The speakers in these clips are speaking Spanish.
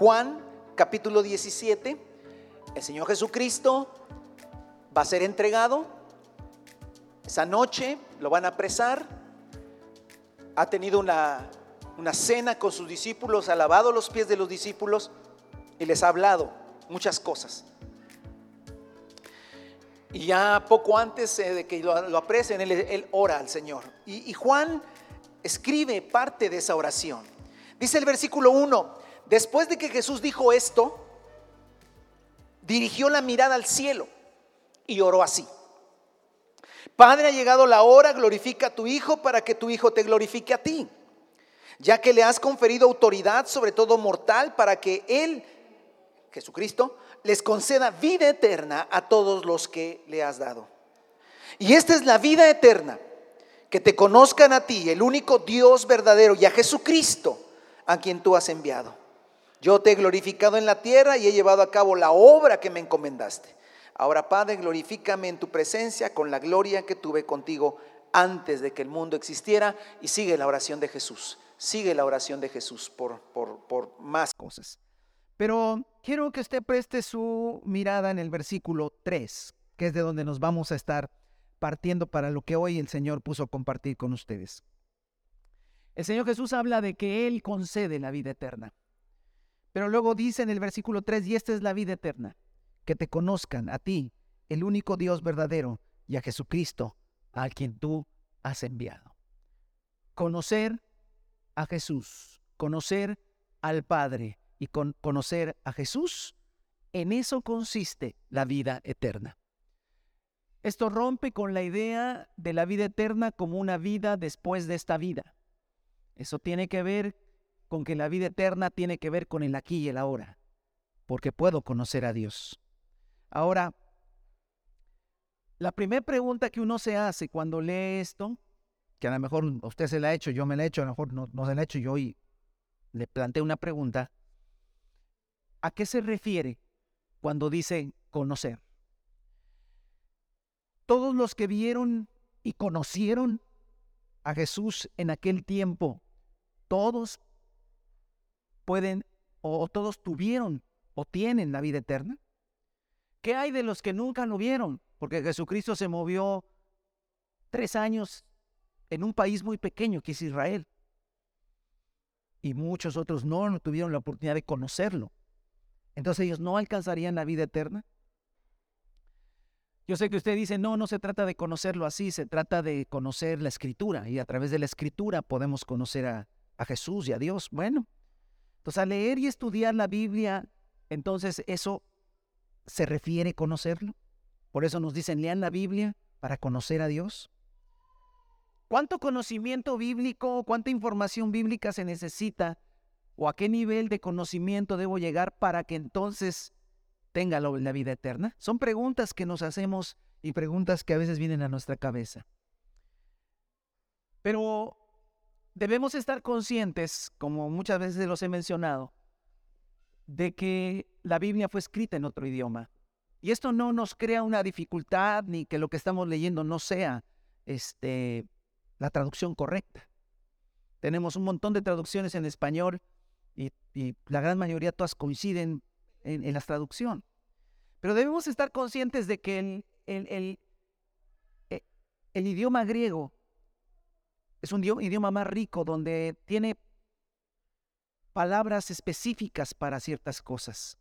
Juan capítulo 17, el Señor Jesucristo va a ser entregado. Esa noche lo van a apresar. Ha tenido una, una cena con sus discípulos, ha lavado los pies de los discípulos y les ha hablado muchas cosas. Y ya poco antes eh, de que lo, apresen, él, ora al Señor. Y, y Juan escribe parte de esa oración. Dice el versículo 1, después de que Jesús dijo esto, dirigió la mirada al cielo y oró así. Padre, ha llegado la hora, glorifica a tu Hijo para que tu Hijo te glorifique a ti, ya que le has conferido autoridad sobre todo mortal para que Él, Jesucristo, les conceda vida eterna a todos los que le has dado. Y esta es la vida eterna, que te conozcan a ti, el único Dios verdadero, y a Jesucristo, a quien tú has enviado. Yo te he glorificado en la tierra y he llevado a cabo la obra que me encomendaste. Ahora, Padre, glorifícame en tu presencia con la gloria que tuve contigo antes de que el mundo existiera. Y sigue la oración de Jesús. Sigue la oración de Jesús por, por, por más cosas. Pero quiero que usted preste su mirada en el versículo 3, que es de donde nos vamos a estar partiendo para lo que hoy el Señor puso a compartir con ustedes. El Señor Jesús habla de que Él concede la vida eterna. Pero luego dice en el versículo 3, y esta es la vida eterna, que te conozcan a ti, el único Dios verdadero, y a Jesucristo, a quien tú has enviado. Conocer a Jesús, conocer al Padre y con conocer a Jesús, en eso consiste la vida eterna. Esto rompe con la idea de la vida eterna como una vida después de esta vida. Eso tiene que ver con que la vida eterna tiene que ver con el aquí y el ahora, porque puedo conocer a Dios. Ahora, la primera pregunta que uno se hace cuando lee esto, que a lo mejor usted se la ha hecho, yo me la he hecho, a lo mejor no, se la ha hecho yo y le planteé una pregunta, ¿a qué se refiere cuando dice conocer? Todos los que vieron y conocieron a Jesús en aquel tiempo, todos pueden o, todos tuvieron o tienen la vida eterna? ¿Qué hay de los que nunca lo vieron? Porque Jesucristo se movió tres años en un país muy pequeño que es Israel. Y muchos otros no, no tuvieron la oportunidad de conocerlo. Entonces ellos no alcanzarían la vida eterna. Yo sé que usted dice, no, no se trata de conocerlo así, se trata de conocer la escritura y a través de la escritura podemos conocer a, a Jesús y a Dios. Bueno, entonces, al leer y estudiar la Biblia, entonces eso se refiere a conocerlo. Por eso nos dicen, lean la Biblia para conocer a Dios. ¿Cuánto conocimiento bíblico, cuánta información bíblica se necesita o a qué nivel de conocimiento debo llegar para que entonces tenga la vida eterna? Son preguntas que nos hacemos y preguntas que a veces vienen a nuestra cabeza. Pero debemos estar conscientes, como muchas veces los he mencionado, de que la Biblia fue escrita en otro idioma. Y esto no nos crea una dificultad ni que lo que estamos leyendo no sea este, la traducción correcta. Tenemos un montón de traducciones en español y, la gran mayoría todas coinciden en, la traducción. Pero debemos estar conscientes de que el, e, el idioma griego es un idioma más rico donde tiene palabras específicas para ciertas cosas.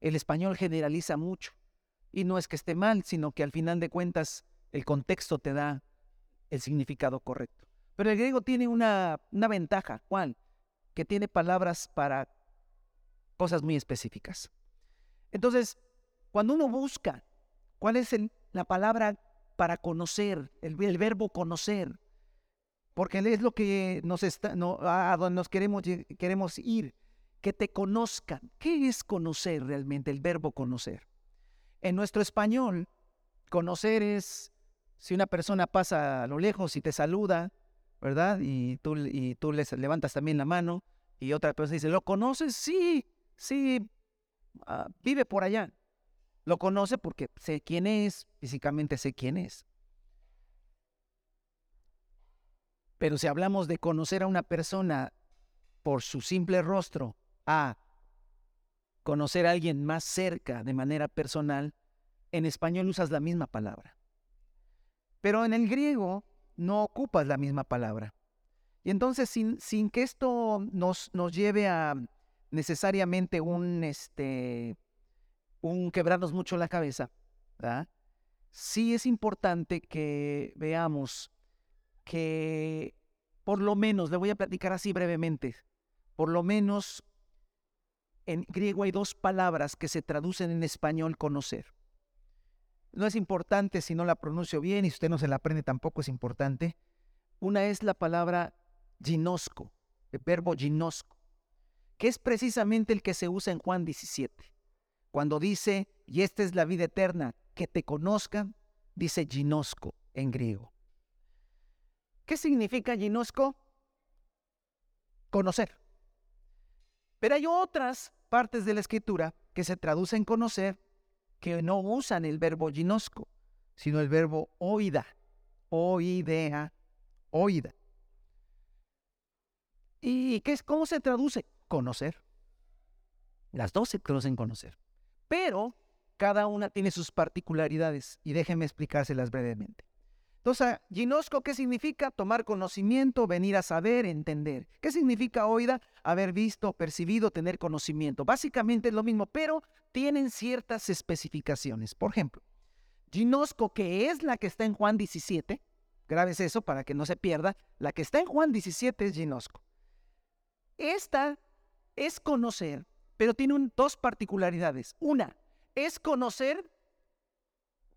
El español generaliza mucho y no es que esté mal, sino que al final de cuentas el contexto te da el significado correcto. Pero el griego tiene una, una ventaja, ¿cuál? Que tiene palabras para cosas muy específicas. Entonces, cuando uno busca cuál es la palabra para conocer, el, el verbo conocer, porque es lo que nos está, a donde nos queremos, queremos ir, que te conozcan. ¿Qué es conocer realmente, el verbo conocer? En nuestro español, conocer es si una persona pasa a lo lejos y te saluda, ¿verdad? Y tú, y tú les levantas también la mano y otra persona dice, ¿lo conoces? Sí, sí, ah, vive por allá. Lo conoce porque sé quién es, físicamente sé quién es. Pero si hablamos de conocer a una persona por su simple rostro, a conocer a alguien más cerca de manera personal, en español usas la misma palabra. Pero en el griego no ocupas la misma palabra. Y entonces, sin, que esto nos, nos lleve a necesariamente un, este, un quebrarnos mucho la cabeza, sí es importante que veamos que por lo menos, le voy a platicar así brevemente, por lo menos en griego hay dos palabras que se traducen en español conocer. No es importante si no la pronuncio bien y si usted no se la aprende tampoco es importante. Una es la palabra ginosco, el verbo ginosco, que es precisamente el que se usa en Juan 17. Cuando dice, y esta es la vida eterna, que te conozcan, dice ginosco en griego. ¿Qué significa ginosco? Conocer. Pero hay otras partes de la escritura que se traducen conocer que no usan el verbo ginosco, sino el verbo oida, oidea, oida. ¿Y qué es, cómo se traduce? Conocer. Las dos se traducen conocer. Pero cada una tiene sus particularidades y déjenme explicárselas brevemente. Entonces, ginosco, ¿qué significa? Tomar conocimiento, venir a saber, entender. ¿Qué significa oida? Haber visto, percibido, tener conocimiento. Básicamente es lo mismo, pero tienen ciertas especificaciones. Por ejemplo, ginosco, que es la que está en Juan 17, grabes eso para que no se pierda, la que está en Juan 17 es ginosco. Esta es conocer, pero tiene dos particularidades. Una, es conocer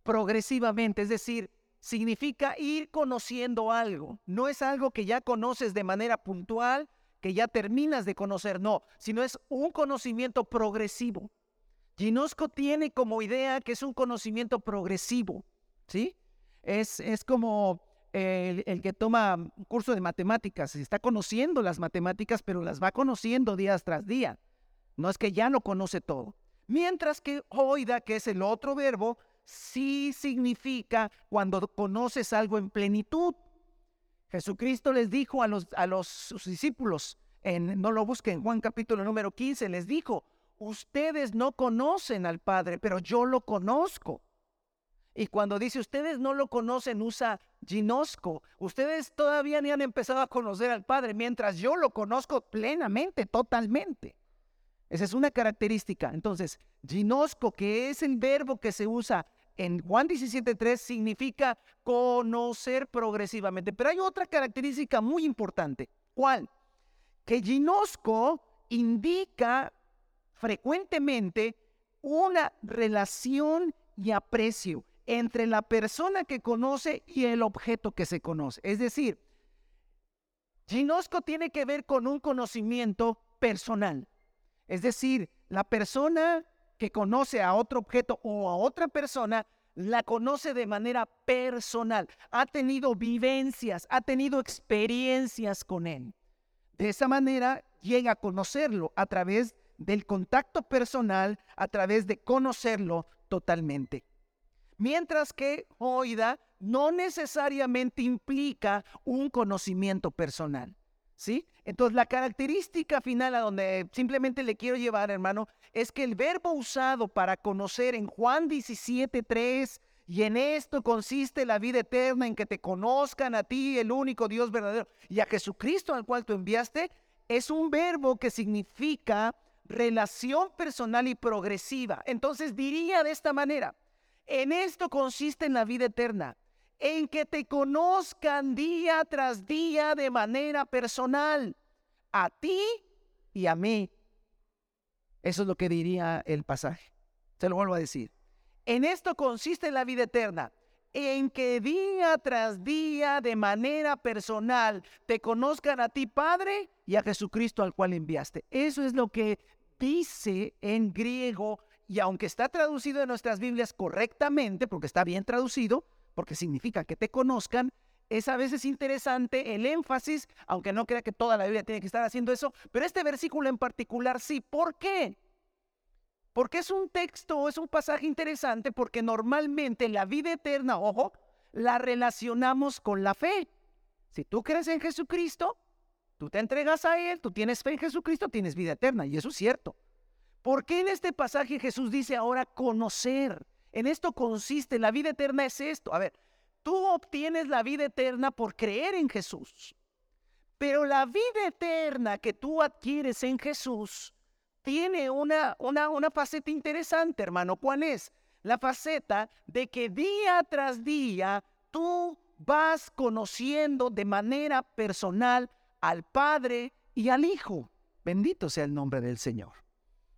progresivamente, es decir, significa ir conociendo algo. No es algo que ya conoces de manera puntual, que ya terminas de conocer, no, sino es un conocimiento progresivo. Ginosco tiene como idea que es un conocimiento progresivo, ¿sí? Es, es como el, el, que toma un curso de matemáticas, está conociendo las matemáticas, pero las va conociendo día tras día. No es que ya no conoce todo. Mientras que oida, que es el otro verbo, sí significa cuando conoces algo en plenitud. Jesucristo les dijo a los, a los sus discípulos, en, no lo busquen, Juan capítulo número 15, les dijo, ustedes no conocen al Padre, pero yo lo conozco. Y cuando dice ustedes no lo conocen, usa ginosco. Ustedes todavía ni han empezado a conocer al Padre, mientras yo lo conozco plenamente, totalmente. Esa es una característica. Entonces, ginosco, que es el verbo que se usa en Juan 17.3 significa conocer progresivamente. Pero hay otra característica muy importante. ¿Cuál? Que ginosco indica frecuentemente una relación y aprecio entre la persona que conoce y el objeto que se conoce. Es decir, ginosco tiene que ver con un conocimiento personal. Es decir, la persona que conoce a otro objeto o a otra persona, la conoce de manera personal, ha tenido vivencias, ha tenido experiencias con él. De esa manera llega a conocerlo a través del contacto personal, a través de conocerlo totalmente. Mientras que oída no necesariamente implica un conocimiento personal. ¿Sí? Entonces, la característica final a donde simplemente le quiero llevar, hermano, es que el verbo usado para conocer en Juan 17.3 y en esto consiste la vida eterna, en que te conozcan a ti, el único Dios verdadero, y a Jesucristo al cual tú enviaste, es un verbo que significa relación personal y progresiva. Entonces diría de esta manera, en esto consiste en la vida eterna, en que te conozcan día tras día de manera personal, a ti y a mí. Eso es lo que diría el pasaje. Se lo vuelvo a decir. En esto consiste la vida eterna, en que día tras día de manera personal te conozcan a ti, Padre, y a Jesucristo al cual enviaste. Eso es lo que dice en griego, y aunque está traducido en nuestras Biblias correctamente, porque está bien traducido, porque significa que te conozcan, es a veces interesante el énfasis, aunque no crea que toda la Biblia tiene que estar haciendo eso, pero este versículo en particular sí. ¿Por qué? Porque es un texto, es un pasaje interesante, porque normalmente la vida eterna, ojo, la relacionamos con la fe. Si tú crees en Jesucristo, tú te entregas a Él, tú tienes fe en Jesucristo, tienes vida eterna, y eso es cierto. ¿Por qué en este pasaje Jesús dice ahora conocer? En esto consiste, la vida eterna es esto. A ver, tú obtienes la vida eterna por creer en Jesús. Pero la vida eterna que tú adquieres en Jesús tiene una, una, una faceta interesante, hermano. ¿Cuál es? La faceta de que día tras día tú vas conociendo de manera personal al Padre y al Hijo. Bendito sea el nombre del Señor.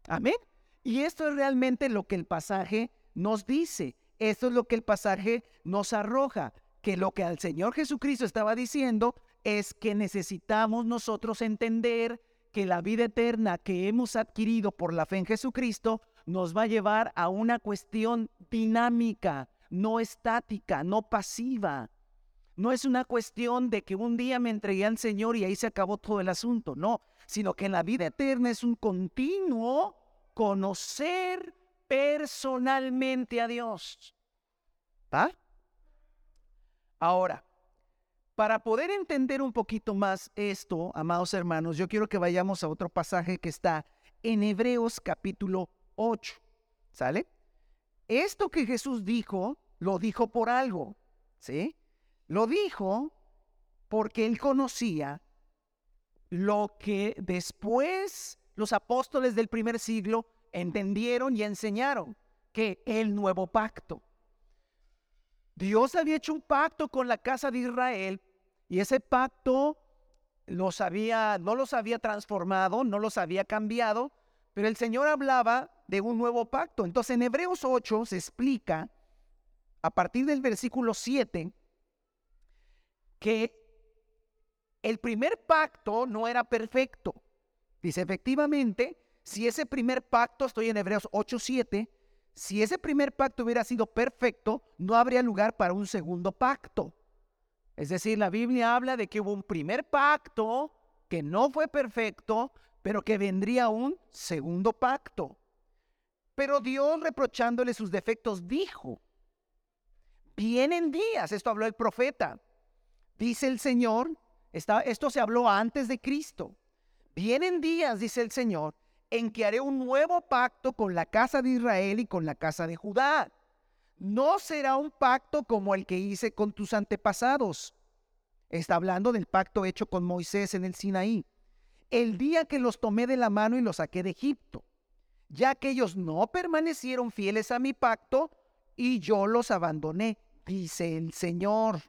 Amén. Y esto es realmente lo que el pasaje nos dice. Esto es lo que el pasaje nos arroja. Que lo que al Señor Jesucristo estaba diciendo es que necesitamos nosotros entender que la vida eterna que hemos adquirido por la fe en Jesucristo nos va a llevar a una cuestión dinámica, no estática, no pasiva. No es una cuestión de que un día me entregué al Señor y ahí se acabó todo el asunto, no, sino que la vida eterna es un continuo conocer personalmente a Dios. ¿Va? Ahora, para poder entender un poquito más esto, amados hermanos, yo quiero que vayamos a otro pasaje que está en Hebreos capítulo 8. ¿Sale? Esto que Jesús dijo, lo dijo por algo. ¿Sí? Lo dijo porque él conocía lo que después los apóstoles del primer siglo entendieron y enseñaron, que el nuevo pacto. Dios había hecho un pacto con la casa de Israel y ese pacto los había, no los había transformado, no los había cambiado, pero el Señor hablaba de un nuevo pacto. Entonces en Hebreos 8 se explica, a partir del versículo 7, que el primer pacto no era perfecto. Dice, efectivamente, si ese primer pacto, estoy en Hebreos 8, 7, si ese primer pacto hubiera sido perfecto, no habría lugar para un segundo pacto. Es decir, la Biblia habla de que hubo un primer pacto que no fue perfecto, pero que vendría un segundo pacto. Pero Dios, reprochándole sus defectos, dijo, vienen días, esto habló el profeta, dice el Señor, esto se habló antes de Cristo, vienen días, dice el Señor, en que haré un nuevo pacto con la casa de Israel y con la casa de Judá. No será un pacto como el que hice con tus antepasados. Está hablando del pacto hecho con Moisés en el Sinaí. El día que los tomé de la mano y los saqué de Egipto, ya que ellos no permanecieron fieles a mi pacto y yo los abandoné, dice el Señor.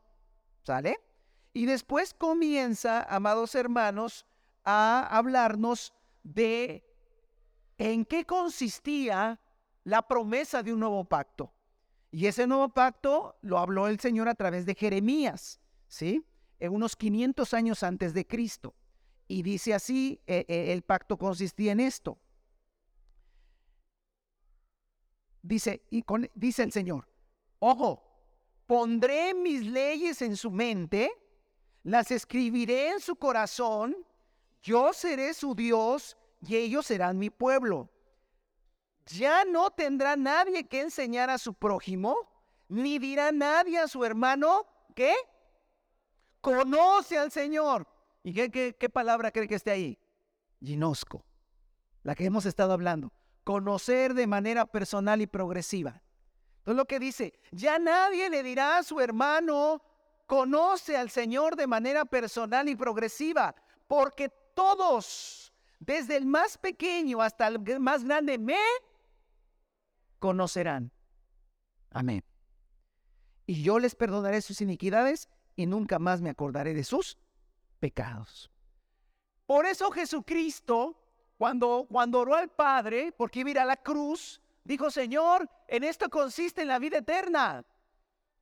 ¿Sale? Y después comienza, amados hermanos, a hablarnos de en qué consistía la promesa de un nuevo pacto. Y ese nuevo pacto lo habló el Señor a través de Jeremías, ¿sí? En unos 500 años antes de Cristo. Y dice así, eh, eh, el pacto consistía en esto. Dice, y dice el Señor, ojo, pondré mis leyes en su mente, las escribiré en su corazón, yo seré su Dios y ellos serán mi pueblo. Ya no tendrá nadie que enseñar a su prójimo, ni dirá nadie a su hermano, ¿qué? Conoce al Señor. ¿Y qué, qué, palabra cree que esté ahí? Ginosco, la que hemos estado hablando. Conocer de manera personal y progresiva. Entonces lo que dice, ya nadie le dirá a su hermano, conoce al Señor de manera personal y progresiva, porque todos desde el más pequeño hasta el más grande, me conocerán. Amén. Y yo les perdonaré sus iniquidades y nunca más me acordaré de sus pecados. Por eso Jesucristo, cuando, cuando oró al Padre, porque iba a ir a la cruz, dijo, Señor, en esto consiste en la vida eterna,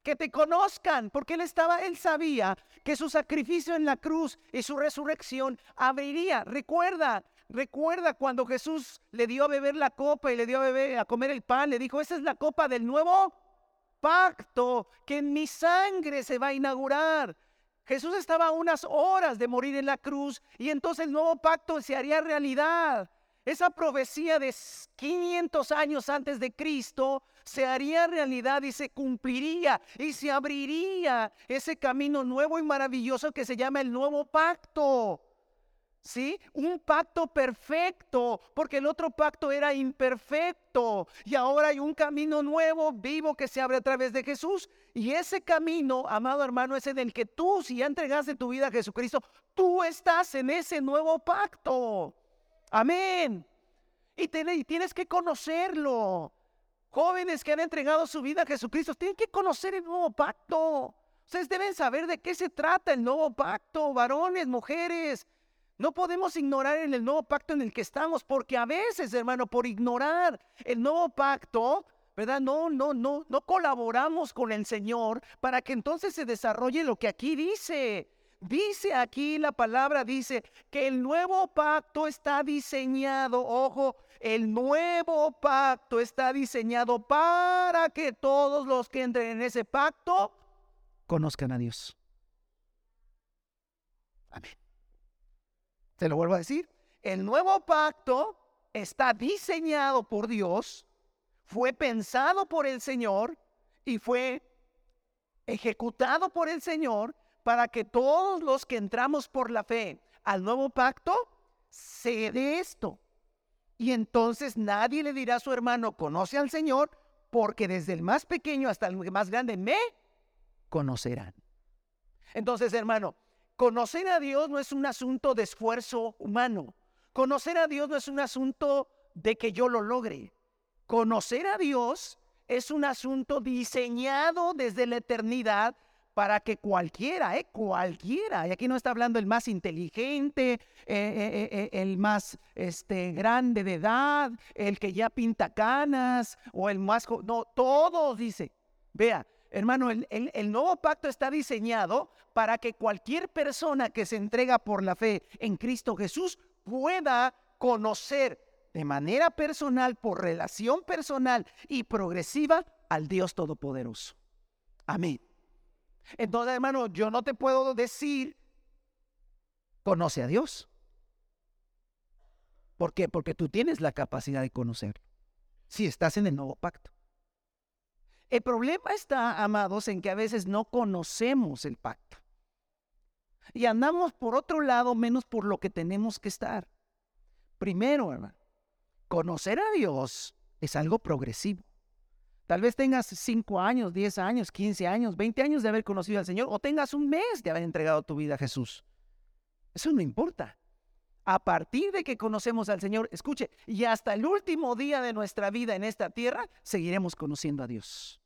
que te conozcan, porque él estaba, él sabía que su sacrificio en la cruz y su resurrección abriría. Recuerda, recuerda cuando Jesús le dio a beber la copa y le dio a beber a comer el pan, le dijo, esa es la copa del nuevo pacto que en mi sangre se va a inaugurar. Jesús estaba a unas horas de morir en la cruz y entonces el nuevo pacto se haría realidad. Esa profecía de 500 años antes de Cristo se haría realidad y se cumpliría y se abriría ese camino nuevo y maravilloso que se llama el nuevo pacto. ¿Sí? Un pacto perfecto, porque el otro pacto era imperfecto. Y ahora hay un camino nuevo, vivo, que se abre a través de Jesús. Y ese camino, amado hermano, es en el que tú, si ya entregaste tu vida a Jesucristo, tú estás en ese nuevo pacto. Amén. Y, tienes que conocerlo. Jóvenes que han entregado su vida a Jesucristo, tienen que conocer el nuevo pacto. Ustedes deben saber de qué se trata el nuevo pacto, varones, mujeres. No podemos ignorar en el nuevo pacto en el que estamos, porque a veces, hermano, por ignorar el nuevo pacto, ¿verdad? No, no, no, no colaboramos con el Señor para que entonces se desarrolle lo que aquí dice. Dice aquí la palabra, dice que el nuevo pacto está diseñado, ojo, el nuevo pacto está diseñado para que todos los que entren en ese pacto conozcan a Dios. Amén. Te lo vuelvo a decir. El nuevo pacto está diseñado por Dios, fue pensado por el Señor y fue ejecutado por el Señor para que todos los que entramos por la fe al nuevo pacto se dé esto. Y entonces nadie le dirá a su hermano, conoce al Señor, porque desde el más pequeño hasta el más grande me conocerán. Entonces, hermano, conocer a Dios no es un asunto de esfuerzo humano. Conocer a Dios no es un asunto de que yo lo logre. Conocer a Dios es un asunto diseñado desde la eternidad para que cualquiera, eh, cualquiera, y aquí no está hablando el más inteligente, eh, eh, el más este, grande de edad, el que ya pinta canas, o el más, no, todos dice, vea, hermano, el, el nuevo pacto está diseñado para que cualquier persona que se entrega por la fe en Cristo Jesús pueda conocer de manera personal, por relación personal y progresiva al Dios Todopoderoso. Amén. Entonces, hermano, yo no te puedo decir, conoce a Dios. ¿Por qué? Porque tú tienes la capacidad de conocerlo. Si estás en el nuevo pacto. El problema está, amados, en que a veces no conocemos el pacto. Y andamos por otro lado menos por lo que tenemos que estar. Primero, hermano, conocer a Dios es algo progresivo. Tal vez tengas 5 años, 10 años, 15 años, 20 años de haber conocido al Señor o tengas un mes de haber entregado tu vida a Jesús. Eso no importa. A partir de que conocemos al Señor, escuche, y hasta el último día de nuestra vida en esta tierra, seguiremos conociendo a Dios.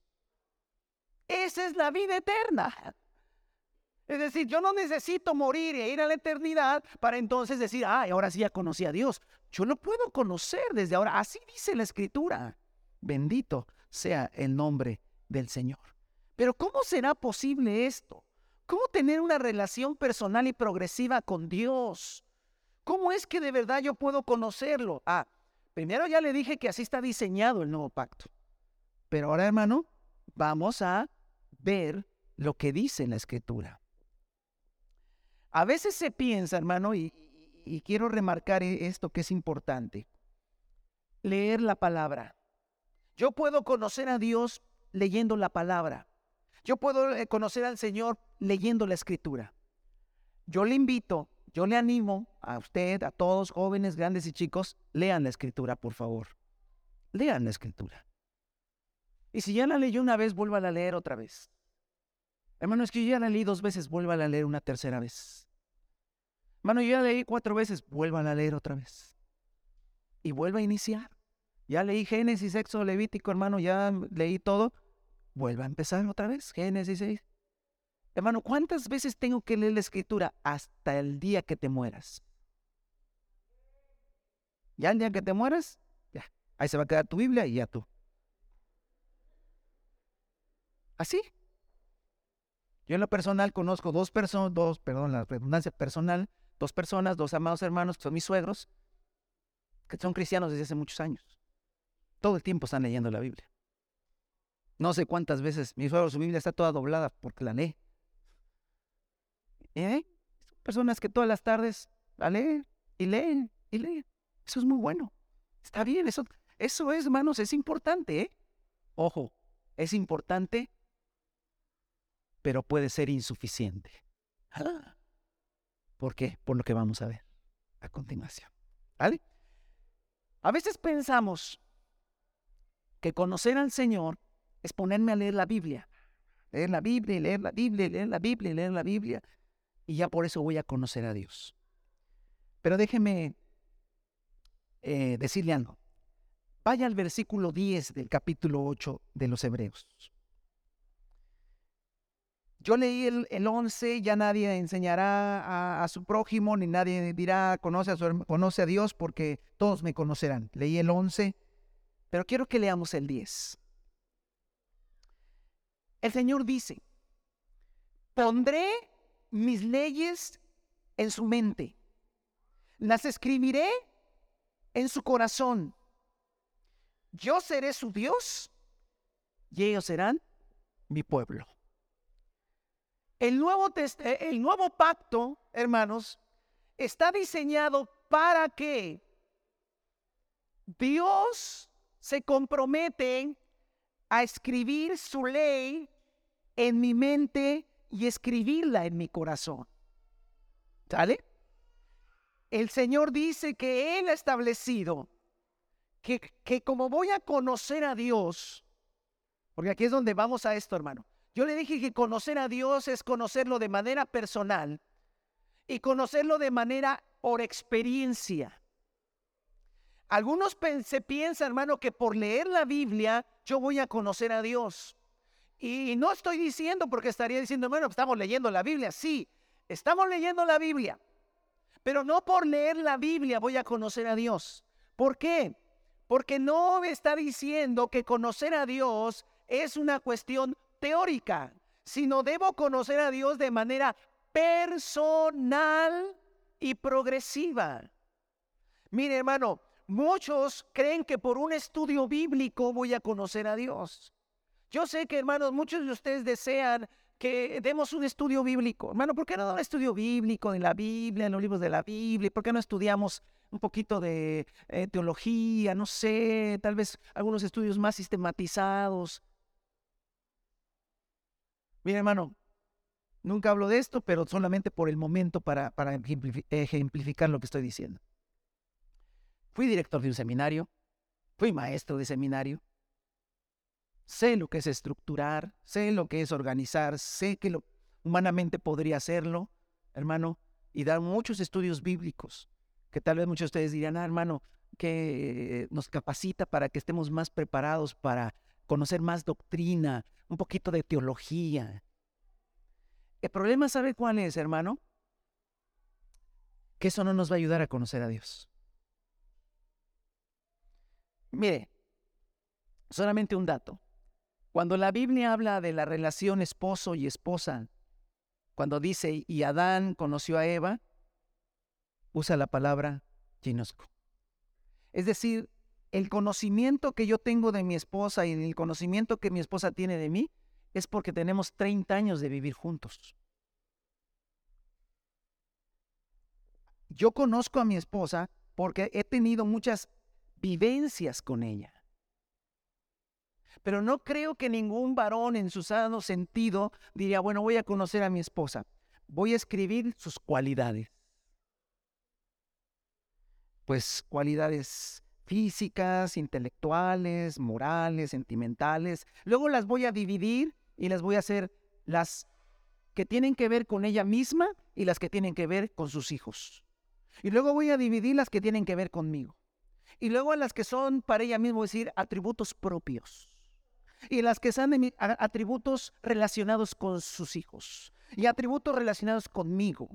Esa es la vida eterna. Es decir, yo no necesito morir e ir a la eternidad para entonces decir, ay, ahora sí ya conocí a Dios. Yo lo puedo conocer desde ahora. Así dice la Escritura. Bendito sea el nombre del Señor. Pero ¿cómo será posible esto? ¿Cómo tener una relación personal y progresiva con Dios? ¿Cómo es que de verdad yo puedo conocerlo? Ah, primero ya le dije que así está diseñado el nuevo pacto. Pero ahora, hermano, vamos a ver lo que dice la escritura. A veces se piensa, hermano, y, quiero remarcar e-, esto que es importante, leer la palabra. Yo puedo conocer a Dios leyendo la palabra. Yo puedo eh, conocer al Señor leyendo la escritura. Yo le invito, yo le animo a usted, a todos, jóvenes, grandes y chicos, lean la escritura, por favor. Lean la escritura. Y si ya la leyó una vez, vuelva a leer otra vez. Hermano, es que yo ya la leí dos veces, vuelva a leer una tercera vez. Hermano, yo ya leí cuatro veces, vuelva a leer otra vez. Y vuelva a iniciar. Ya leí Génesis, Éxodo, Levítico, hermano, ya leí todo. Vuelva a empezar otra vez, Génesis 6. Hermano, ¿cuántas veces tengo que leer la escritura? Hasta el día que te mueras. Ya el día que te mueras, ya. Ahí se va a quedar tu Biblia y ya tú. Así. Yo en lo personal conozco dos personas, dos, perdón, la redundancia personal, dos personas, dos amados hermanos que son mis suegros, que son cristianos desde hace muchos años. Todo el tiempo están leyendo la Biblia. No sé cuántas veces mi suegro su Biblia está toda doblada porque la lee. ¿Eh? Son personas que todas las tardes la leen y leen y leen. Eso es muy bueno. Está bien, eso, eso es, hermanos, es importante, ¿eh? Ojo, es importante, pero puede ser insuficiente. ¿Por qué? Por lo que vamos a ver. a continuación. ¿Vale? A veces pensamos que conocer al Señor es ponerme a leer la Biblia. Leer la Biblia, leer la Biblia, leer la Biblia, leer la Biblia. Y ya por eso voy a conocer a Dios. Pero déjeme eh, decirle algo. Vaya al versículo 10 del capítulo 8 de los Hebreos. Yo leí el, el 11, ya nadie enseñará a, su prójimo, ni nadie dirá, conoce a, conoce a Dios, porque todos me conocerán. Leí el 11, pero quiero que leamos el 10. El Señor dice, pondré mis leyes en su mente, las escribiré en su corazón. Yo seré su Dios y ellos serán mi pueblo. El nuevo, eh, el nuevo pacto, hermanos, está diseñado para que Dios se compromete a escribir su ley en mi mente y escribirla en mi corazón. ¿Sale? El Señor dice que Él ha establecido que, que como voy a conocer a Dios, porque aquí es donde vamos a esto, hermano. Yo le dije que conocer a Dios es conocerlo de manera personal y conocerlo de manera por experiencia. Algunos se piensan, hermano, que por leer la Biblia yo voy a conocer a Dios. Y no estoy diciendo porque estaría diciendo, bueno, estamos leyendo la Biblia. Sí, estamos leyendo la Biblia. Pero no por leer la Biblia voy a conocer a Dios. ¿Por qué? Porque no me está diciendo que conocer a Dios es una cuestión teórica, sino debo conocer a Dios de manera personal y progresiva. Mire, hermano, muchos creen que por un estudio bíblico voy a conocer a Dios. Yo sé que, hermanos, muchos de ustedes desean que demos un estudio bíblico. Hermano, ¿por qué no un estudio bíblico en la Biblia, en los libros de la Biblia? ¿Por qué no estudiamos un poquito de eh, teología? No sé, tal vez algunos estudios más sistematizados. Mira, hermano, nunca hablo de esto, pero solamente por el momento para, para ejemplificar lo que estoy diciendo. Fui director de un seminario, fui maestro de seminario, sé lo que es estructurar, sé lo que es organizar, sé que lo, humanamente podría hacerlo, hermano, y dar muchos estudios bíblicos, que tal vez muchos de ustedes dirán, ah, hermano, que nos capacita para que estemos más preparados para conocer más doctrina, un poquito de teología. El problema, ¿sabe cuál es, hermano? Que eso no nos va a ayudar a conocer a Dios. Mire, solamente un dato. Cuando la Biblia habla de la relación esposo y esposa, cuando dice, y Adán conoció a Eva, usa la palabra ginosco. Es decir, el conocimiento que yo tengo de mi esposa y el conocimiento que mi esposa tiene de mí es porque tenemos 30 años de vivir juntos. Yo conozco a mi esposa porque he tenido muchas vivencias con ella. Pero no creo que ningún varón en su sano sentido diría, bueno, voy a conocer a mi esposa. Voy a escribir sus cualidades. Pues cualidades físicas, intelectuales, morales, sentimentales. Luego las voy a dividir y las voy a hacer las que tienen que ver con ella misma y las que tienen que ver con sus hijos. Y luego voy a dividir las que tienen que ver conmigo. Y luego a las que son para ella misma, decir, atributos propios. Y las que son atributos relacionados con sus hijos. Y atributos relacionados conmigo.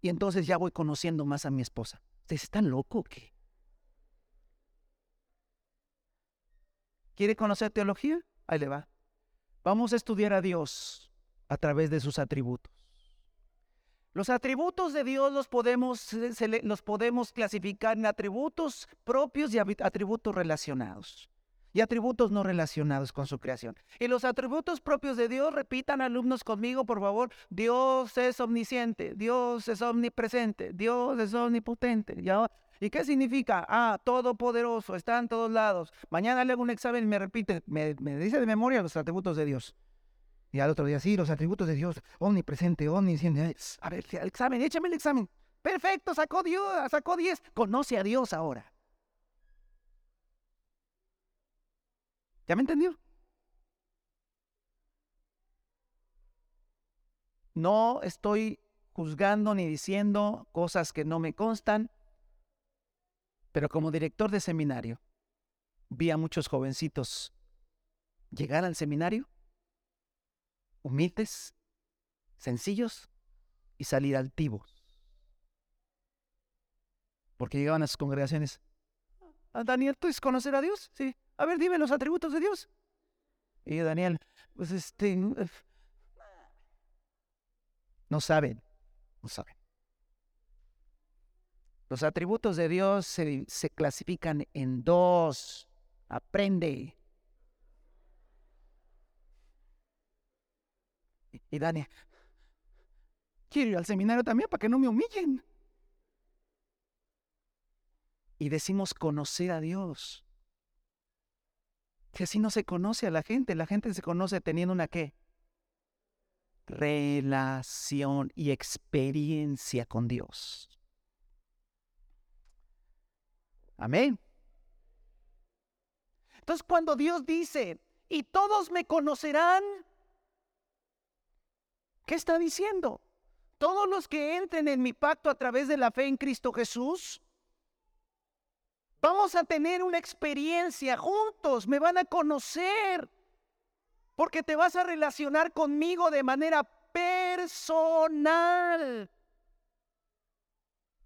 Y entonces ya voy conociendo más a mi esposa. ¿Ustedes están locos o qué? ¿Quiere conocer teología? Ahí le va. Vamos a estudiar a Dios a través de sus atributos. Los atributos de Dios los podemos, los podemos clasificar en atributos propios y atributos relacionados. Y atributos no relacionados con su creación. Y los atributos propios de Dios, repitan alumnos conmigo, por favor. Dios es omnisciente, Dios es omnipresente, Dios es omnipotente. ¿Y qué significa? Ah, todopoderoso, está en todos lados. Mañana le hago un examen y me repite, me, dice de memoria los atributos de Dios. Y al otro día, sí, los atributos de Dios, omnipresente, omnisciente. A ver, el examen, échame el examen. Perfecto, sacó Dios, sacó 10. Conoce a Dios ahora. ¿Ya me entendió? No estoy juzgando ni diciendo cosas que no me constan, pero como director de seminario, vi a muchos jovencitos llegar al seminario, humildes, sencillos, y salir altivos. Porque llegaban a sus congregaciones. Ah, Daniel, ¿tú es conocer a Dios? Sí. A ver, dime los atributos de Dios. Y Daniel, pues este... No saben, no saben. Los atributos de Dios se, se clasifican en dos. Aprende. Y Daniel, quiero ir al seminario también para que no me humillen. Y decimos conocer a Dios. Que así no se conoce a la gente. La gente se conoce teniendo una qué? Relación y experiencia con Dios. Amén. Entonces cuando Dios dice, y todos me conocerán, ¿qué está diciendo? Todos los que entren en mi pacto a través de la fe en Cristo Jesús, vamos a tener una experiencia juntos, me van a conocer, porque te vas a relacionar conmigo de manera personal.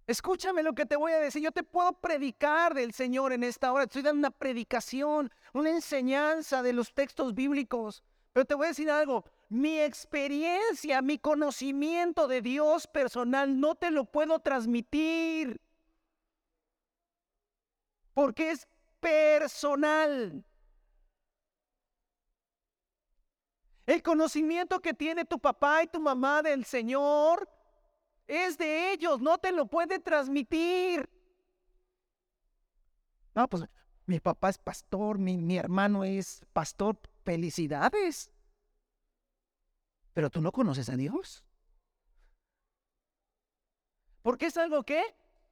Escúchame lo que te voy a decir. Yo te puedo predicar del Señor en esta hora. Estoy dando una predicación, una enseñanza de los textos bíblicos. Pero te voy a decir algo. Mi experiencia, mi conocimiento de Dios personal no te lo puedo transmitir. Porque es personal. El conocimiento que tiene tu papá y tu mamá del Señor es de ellos, no te lo puede transmitir. No, pues mi papá es pastor, mi, mi hermano es pastor, felicidades. Pero tú no conoces a Dios. Porque es algo que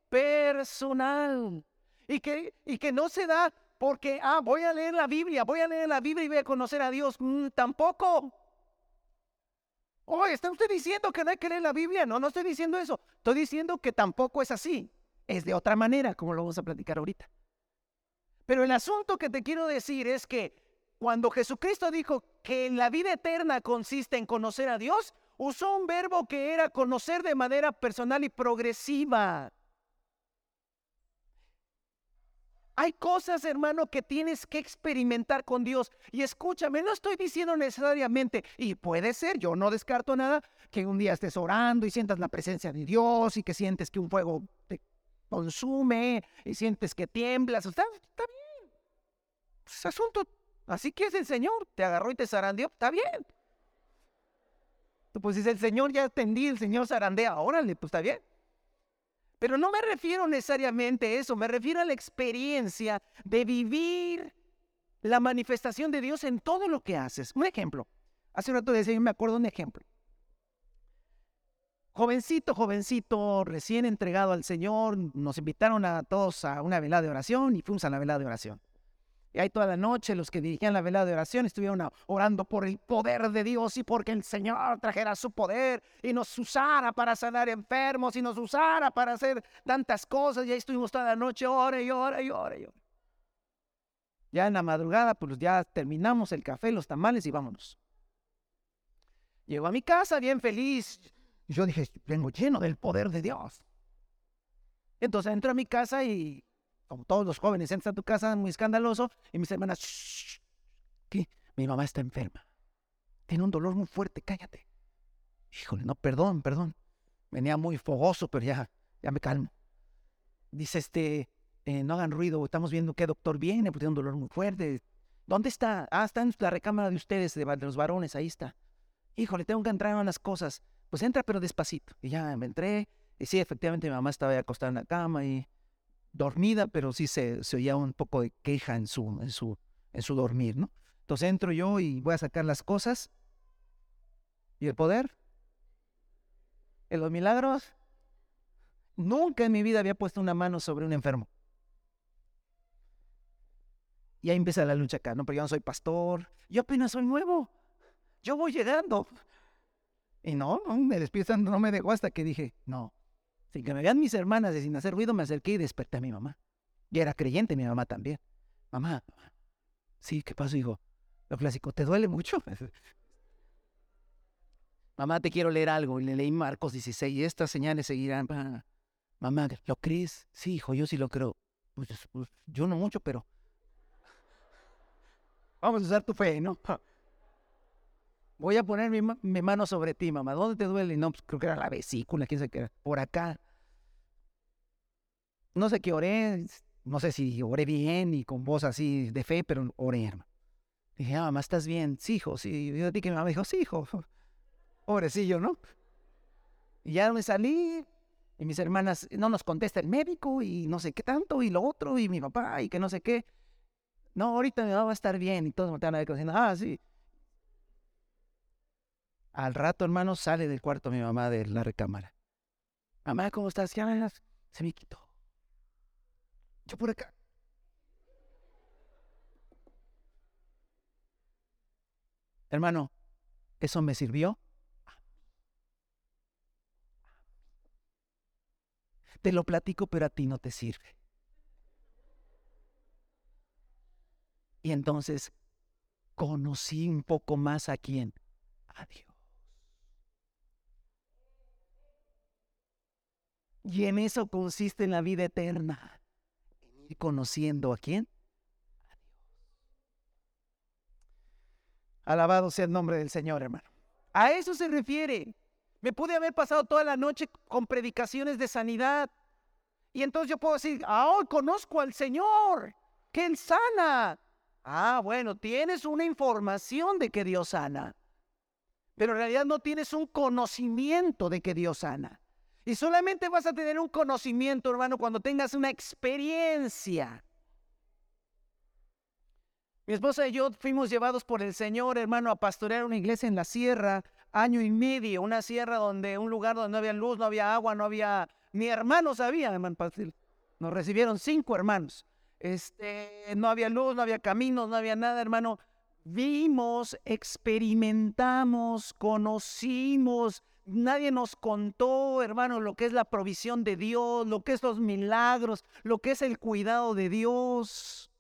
personal. Y que, y que no se da porque, ah, voy a leer la Biblia, voy a leer la Biblia y voy a conocer a Dios. Mm, tampoco. Oye, ¿está usted diciendo que no hay que leer la Biblia? No, no estoy diciendo eso. Estoy diciendo que tampoco es así. Es de otra manera, como lo vamos a platicar ahorita. Pero el asunto que te quiero decir es que cuando Jesucristo dijo que la vida eterna consiste en conocer a Dios, usó un verbo que era conocer de manera personal y progresiva. Hay cosas, hermano, que tienes que experimentar con Dios. Y escúchame, no estoy diciendo necesariamente, y puede ser, yo no descarto nada, que un día estés orando y sientas la presencia de Dios y que sientes que un fuego te consume y sientes que tiemblas. Está, está bien. Es asunto. Así que es el Señor. Te agarró y te zarandeó. Está bien. Pues si el Señor ya atendí, el Señor zarandea, órale, pues está bien. Pero no me refiero necesariamente a eso, me refiero a la experiencia de vivir la manifestación de Dios en todo lo que haces. Un ejemplo. Hace un rato decía, yo me acuerdo un ejemplo. Jovencito, jovencito, recién entregado al Señor, nos invitaron a todos a una velada de oración y fuimos a la velada de oración. Y ahí toda la noche los que dirigían la velada de oración estuvieron orando por el poder de Dios y porque el Señor trajera su poder y nos usara para sanar enfermos y nos usara para hacer tantas cosas. Y ahí estuvimos toda la noche, ora y ora y ora y. Ya en la madrugada, pues ya terminamos el café, los tamales y vámonos. Llego a mi casa bien feliz. Yo dije, vengo lleno del poder de Dios. Entonces entro a mi casa y como todos los jóvenes, entras a tu casa muy escandaloso y mis hermanas, ¿qué? Mi mamá está enferma. Tiene un dolor muy fuerte, cállate. Híjole, no, perdón, perdón. Venía muy fogoso, pero ya, ya me calmo. Dice, este, eh, no hagan ruido, estamos viendo qué doctor viene, porque tiene un dolor muy fuerte. ¿Dónde está? Ah, está en la recámara de ustedes, de, los varones, ahí está. Híjole, tengo que entrar en unas cosas. Pues entra, pero despacito. Y ya me entré. Y sí, efectivamente, mi mamá estaba acostada en la cama y dormida, pero sí se, se, oía un poco de queja en su, en, su, en su dormir, ¿no? Entonces entro yo y voy a sacar las cosas. ¿Y el poder? ¿En los milagros? Nunca en mi vida había puesto una mano sobre un enfermo. Y ahí empieza la lucha acá, ¿no? Pero yo no soy pastor, yo apenas soy nuevo, yo voy llegando. Y no, me despiertan, no me dejó hasta que dije, no, sin que me vean mis hermanas y sin hacer ruido, me acerqué y desperté a mi mamá. Y era creyente mi mamá también. Mamá, sí, ¿qué pasó, hijo? Lo clásico, ¿te duele mucho? Mamá, te quiero leer algo. Y le leí Marcos 16 y estas señales seguirán. Mamá, ¿lo crees? Sí, hijo, yo sí lo creo. Pues, pues, yo no mucho, pero vamos a usar tu fe, ¿no? Voy a poner mi, mano sobre ti, mamá. ¿Dónde te duele? No, pues creo que era la vesícula, quién sabe qué era. Por acá. No sé qué oré, no sé si oré bien y con voz así de fe, pero oré, hermano. Dije, ah, mamá, ¿estás bien? Sí, hijo, sí. Yo dije que mi mamá dijo, sí, hijo. Pobrecillo, ¿no? Y ya me salí, y mis hermanas, no nos contesta el médico, y no sé qué tanto, y lo otro, y mi papá, y que no sé qué. No, ahorita mi mamá va a estar bien, y todos me están a ver diciendo, ah, sí. Al rato, hermano, sale del cuarto mi mamá de la recámara. Mamá, ¿cómo estás? Ya se me quitó. Yo por acá. Hermano, ¿eso me sirvió? Te lo platico, pero a ti no te sirve. Y entonces conocí un poco más a quién. A Dios. Y en eso consiste la vida eterna. Conociendo a quién. A Dios. Alabado sea el nombre del Señor, hermano. A eso se refiere. Me pude haber pasado toda la noche con predicaciones de sanidad. Y entonces yo puedo decir, ah, conozco al Señor, que Él sana. Ah, bueno, tienes una información de que Dios sana. Pero en realidad no tienes un conocimiento de que Dios sana. Y solamente vas a tener un conocimiento, hermano, cuando tengas una experiencia. Mi esposa y yo fuimos llevados por el Señor, hermano, a pastorear una iglesia en la sierra año y medio, una sierra donde, un lugar donde no había luz, no había agua, no había, ni hermanos había, hermano. Nos recibieron cinco hermanos. Este, no había luz, no había caminos, no había nada, hermano. Vimos, experimentamos, conocimos, nadie nos contó, hermano, lo que es la provisión de Dios, lo que es los milagros, lo que es el cuidado de Dios.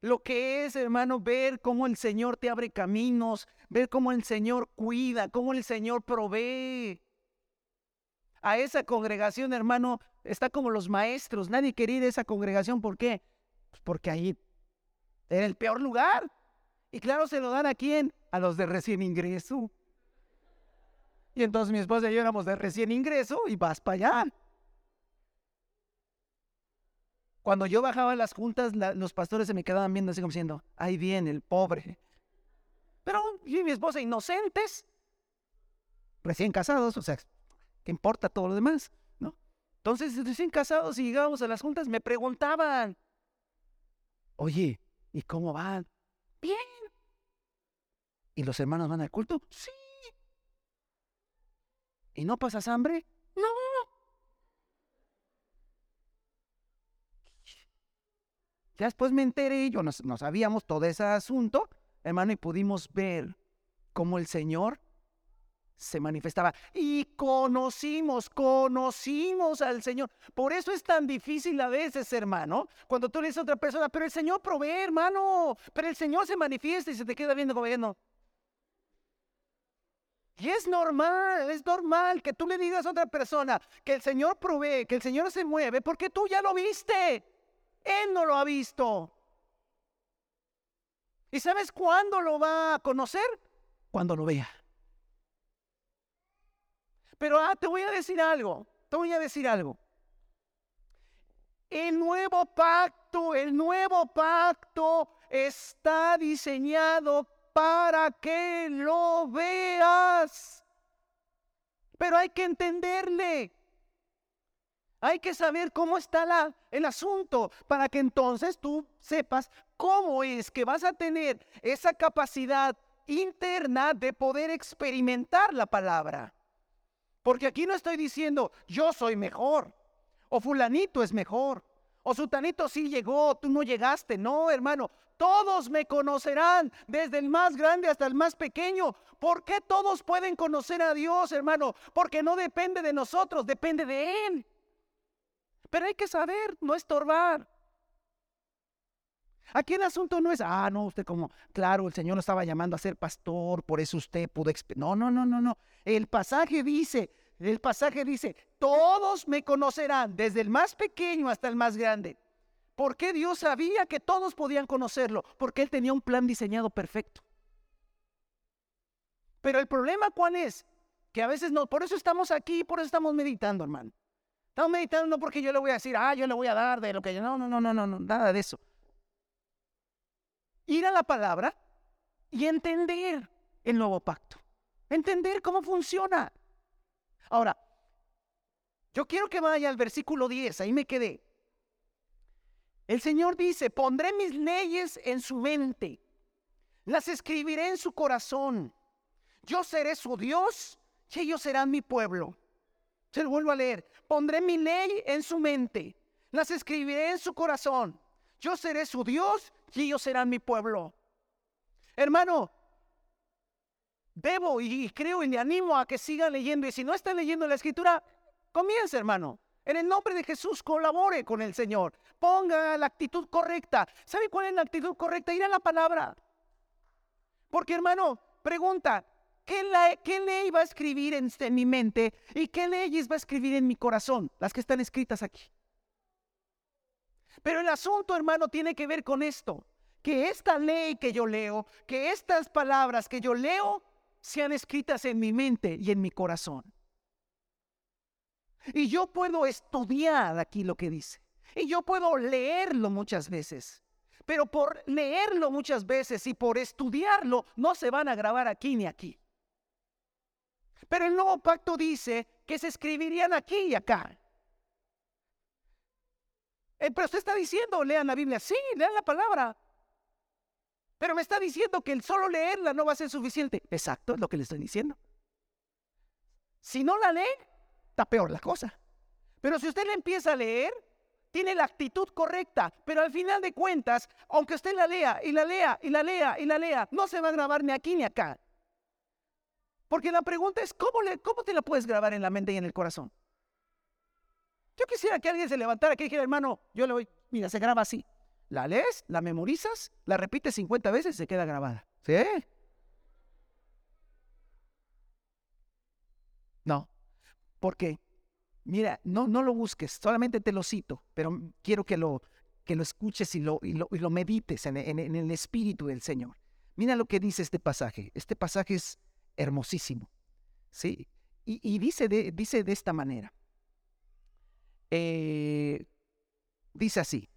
Lo que es, hermano, ver cómo el Señor te abre caminos, ver cómo el Señor cuida, cómo el Señor provee. A esa congregación, hermano, está como los maestros. Nadie quería ir a esa congregación. ¿Por qué? Pues porque ahí era el peor lugar. Y claro, se lo dan a quién? A los de recién ingreso. Y entonces mi esposa y yo éramos de recién ingreso y vas para allá. Cuando yo bajaba a las juntas, los pastores se me quedaban viendo así como diciendo, ahí viene el pobre. Pero yo y mi esposa inocentes, recién casados, o sea, ¿qué importa todo lo demás? ¿No? Entonces, recién casados y llegábamos a las juntas, me preguntaban, oye, ¿y cómo van? Bien. ¿Y los hermanos van al culto? Sí. ¿Y no pasas hambre? No. Ya después me enteré, yo no, sabíamos todo ese asunto, hermano, y pudimos ver cómo el Señor se manifestaba. Y conocimos, conocimos al Señor. Por eso es tan difícil a veces, hermano, cuando tú le dices a otra persona, pero el Señor provee, hermano, pero el Señor se manifiesta y se te queda viendo como viendo. Y es normal, es normal que tú le digas a otra persona que el Señor provee, que el Señor se mueve, porque tú ya lo viste. Él no lo ha visto. ¿Y sabes cuándo lo va a conocer? Cuando lo vea. Pero ah, te voy a decir algo, te voy a decir algo. El nuevo pacto, el nuevo pacto está diseñado para que lo veas. Pero hay que entenderle. Hay que saber cómo está la, el asunto para que entonces tú sepas cómo es que vas a tener esa capacidad interna de poder experimentar la palabra. Porque aquí no estoy diciendo yo soy mejor o fulanito es mejor. O sutanito sí llegó, tú no llegaste. No, hermano, todos me conocerán, desde el más grande hasta el más pequeño. ¿Por qué todos pueden conocer a Dios, hermano? Porque no depende de nosotros, depende de Él. Pero hay que saber, no estorbar. Aquí el asunto no es, ah, no, usted como, claro, el Señor lo estaba llamando a ser pastor, por eso usted pudo... No, no, no, no, no. El pasaje dice, el pasaje dice, todos me conocerán, desde el más pequeño hasta el más grande. ¿Por qué Dios sabía que todos podían conocerlo? Porque Él tenía un plan diseñado perfecto. Pero el problema cuál es? Que a veces no, por eso estamos aquí, por eso estamos meditando, hermano. Estamos meditando no porque yo le voy a decir, ah, yo le voy a dar de lo que yo, no, no, no, no, no, no, nada de eso. Ir a la palabra y entender el nuevo pacto. Entender cómo funciona. Ahora, yo quiero que vaya al versículo 10, ahí me quedé. El Señor dice, pondré mis leyes en su mente, las escribiré en su corazón. Yo seré su Dios y ellos serán mi pueblo. Se lo vuelvo a leer. Pondré mi ley en su mente, las escribiré en su corazón. Yo seré su Dios y ellos serán mi pueblo. Hermano, debo y creo y le animo a que siga leyendo. Y si no está leyendo la escritura, comience, hermano. En el nombre de Jesús, colabore con el Señor. Ponga la actitud correcta. ¿Sabe cuál es la actitud correcta? Ir a la palabra. Porque, hermano, pregunta, ¿qué, ley va a escribir en, en mi mente y qué leyes va a escribir en mi corazón? Las que están escritas aquí. Pero el asunto, hermano, tiene que ver con esto. Que esta ley que yo leo, que estas palabras que yo leo, sean escritas en mi mente y en mi corazón. Y yo puedo estudiar aquí lo que dice. Y yo puedo leerlo muchas veces. Pero por leerlo muchas veces y por estudiarlo no se van a grabar aquí ni aquí. Pero el nuevo pacto dice que se escribirían aquí y acá. Eh, pero usted está diciendo, lean la Biblia. Sí, lean la palabra. Pero me está diciendo que el solo leerla no va a ser suficiente. Exacto, es lo que le estoy diciendo. Si no la lee, está peor la cosa. Pero si usted la empieza a leer, tiene la actitud correcta, pero al final de cuentas, aunque usted la lea y la lea y la lea y la lea, no se va a grabar ni aquí ni acá. Porque la pregunta es, ¿cómo, le, cómo te la puedes grabar en la mente y en el corazón? Yo quisiera que alguien se levantara y dijera, hermano, yo le voy, mira, se graba así. La lees, la memorizas, la repites 50 veces y se queda grabada. ¿Sí? No. Porque, mira, no, no lo busques, solamente te lo cito, pero quiero que lo, que lo escuches y lo, y lo, medites en, el espíritu del Señor. Mira lo que dice este pasaje. Este pasaje es hermosísimo. ¿sí? Y, dice, de, dice de esta manera. Eh, dice así.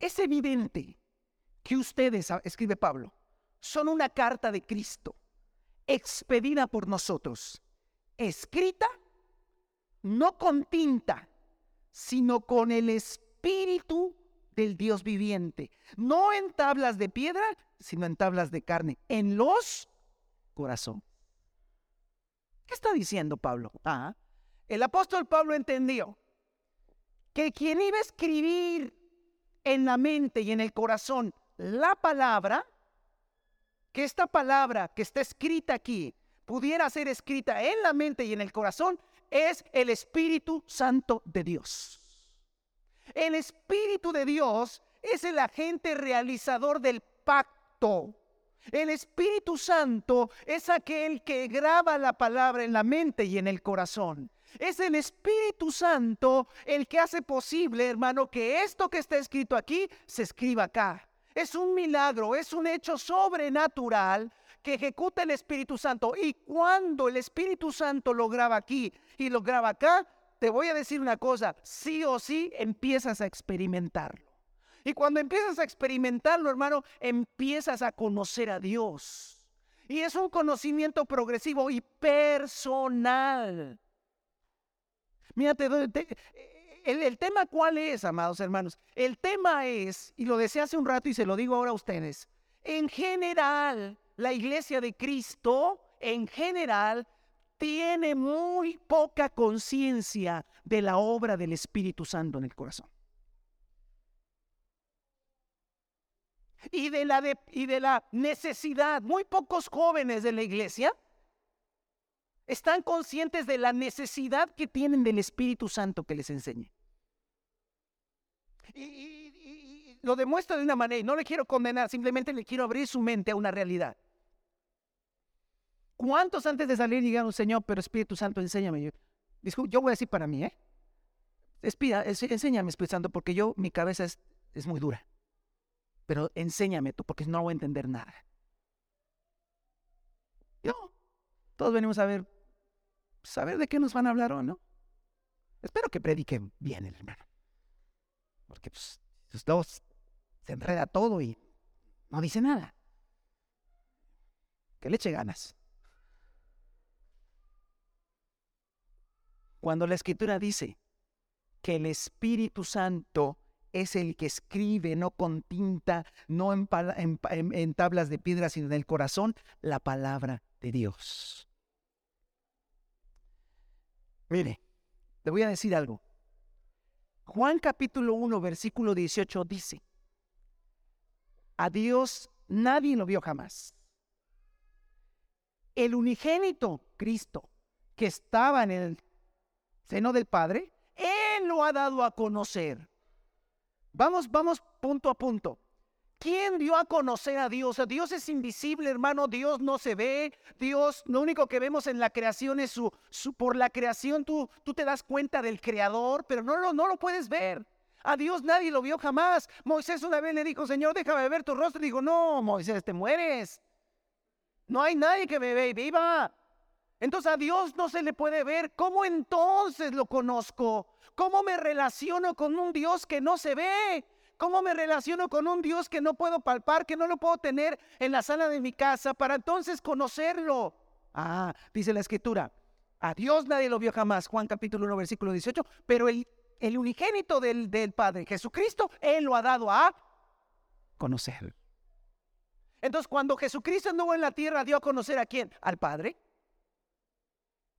Es evidente que ustedes, escribe Pablo, son una carta de Cristo, expedida por nosotros, escrita no con tinta, sino con el Espíritu del Dios viviente, no en tablas de piedra, sino en tablas de carne, en los corazones. ¿Qué está diciendo Pablo? Ah, el apóstol Pablo entendió que quien iba a escribir en la mente y en el corazón la palabra, que esta palabra que está escrita aquí pudiera ser escrita en la mente y en el corazón, es el Espíritu Santo de Dios. El Espíritu de Dios es el agente realizador del pacto. El Espíritu Santo es aquel que graba la palabra en la mente y en el corazón. Es el Espíritu Santo el que hace posible, hermano, que esto que está escrito aquí se escriba acá. Es un milagro, es un hecho sobrenatural que ejecuta el Espíritu Santo. Y cuando el Espíritu Santo lo graba aquí y lo graba acá, te voy a decir una cosa, sí o sí empiezas a experimentarlo. Y cuando empiezas a experimentarlo, hermano, empiezas a conocer a Dios. Y es un conocimiento progresivo y personal. Mírate, el, tema cuál es, amados hermanos. El tema es, y lo decía hace un rato y se lo digo ahora a ustedes, en general, la iglesia de Cristo en general tiene muy poca conciencia de la obra del Espíritu Santo en el corazón. Y de, la y de la necesidad, muy pocos jóvenes de la iglesia están conscientes de la necesidad que tienen del Espíritu Santo que les enseñe. Y, lo demuestra de una manera, y no le quiero condenar, simplemente le quiero abrir su mente a una realidad. ¿Cuántos antes de salir llegaron, Señor, pero Espíritu Santo, enséñame? Yo, yo voy a decir para mí, ¿eh? Espira, enséñame, Espíritu Santo, porque yo, mi cabeza es, muy dura. Pero enséñame tú, porque no voy a entender nada. Yo, todos venimos a ver, saber de qué nos van a hablar o no. Espero que prediquen bien, hermano. Porque pues, sus dos se enreda todo y no dice nada. Que le eche ganas. Cuando la escritura dice que el Espíritu Santo es el que escribe, no con tinta, no en, en, tablas de piedra, sino en el corazón, la palabra de Dios. Mire, le voy a decir algo. Juan capítulo 1, versículo 18 dice, a Dios nadie lo vio jamás. El unigénito, Cristo, que estaba en el seno del Padre, Él lo ha dado a conocer. Vamos, vamos punto a punto. ¿Quién dio a conocer a Dios? Dios es invisible, hermano. Dios no se ve. Dios, lo único que vemos en la creación es su, su por la creación tú, tú te das cuenta del creador, pero no, no, no lo puedes ver. A Dios nadie lo vio jamás. Moisés una vez le dijo, Señor, déjame ver tu rostro. Y dijo, no, Moisés, te mueres. No hay nadie que me vea y viva. Entonces a Dios no se le puede ver. ¿Cómo entonces lo conozco? ¿Cómo me relaciono con un Dios que no se ve? ¿Cómo me relaciono con un Dios que no puedo palpar, que no lo puedo tener en la sala de mi casa para entonces conocerlo? Ah, dice la escritura, a Dios nadie lo vio jamás, Juan capítulo 1, versículo 18, pero el, el unigénito del, del Padre, Jesucristo, Él lo ha dado a conocer. Entonces, cuando Jesucristo anduvo en la tierra, dio a conocer a quién? Al Padre.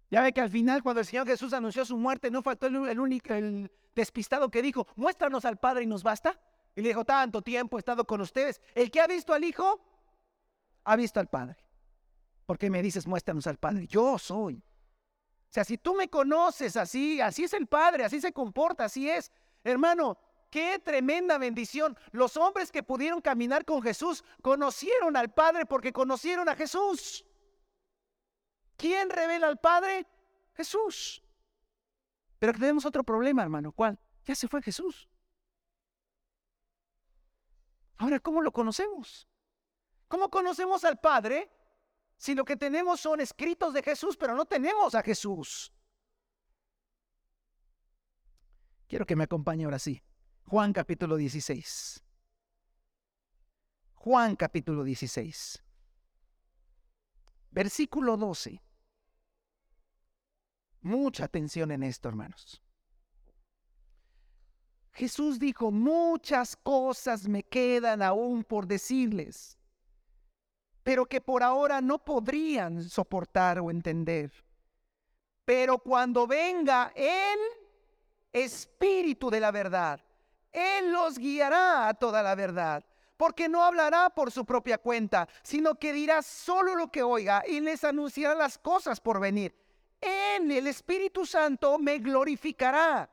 Ya ve que al final, cuando el Señor Jesús anunció su muerte, no faltó el, único, el despistado que dijo, muéstranos al Padre y nos basta. Y le dijo, tanto tiempo he estado con ustedes. El que ha visto al Hijo, ha visto al Padre. ¿Por qué me dices, muéstranos al Padre? Yo soy. O sea, si tú me conoces así, así es el Padre, así se comporta, así es. Hermano, qué tremenda bendición. Los hombres que pudieron caminar con Jesús conocieron al Padre porque conocieron a Jesús. ¿Quién revela al Padre? Jesús. Pero tenemos otro problema, hermano. ¿Cuál? Ya se fue Jesús. Ahora, ¿cómo lo conocemos? ¿Cómo conocemos al Padre si lo que tenemos son escritos de Jesús, pero no tenemos a Jesús? Quiero que me acompañe ahora sí. Juan capítulo 16. Juan capítulo 16. Versículo 12. Mucha atención en esto, hermanos. Jesús dijo, muchas cosas me quedan aún por decirles, pero que por ahora no podrían soportar o entender. Pero cuando venga el Espíritu de la verdad, Él los guiará a toda la verdad, porque no hablará por su propia cuenta, sino que dirá solo lo que oiga y les anunciará las cosas por venir en el Espíritu Santo me glorificará,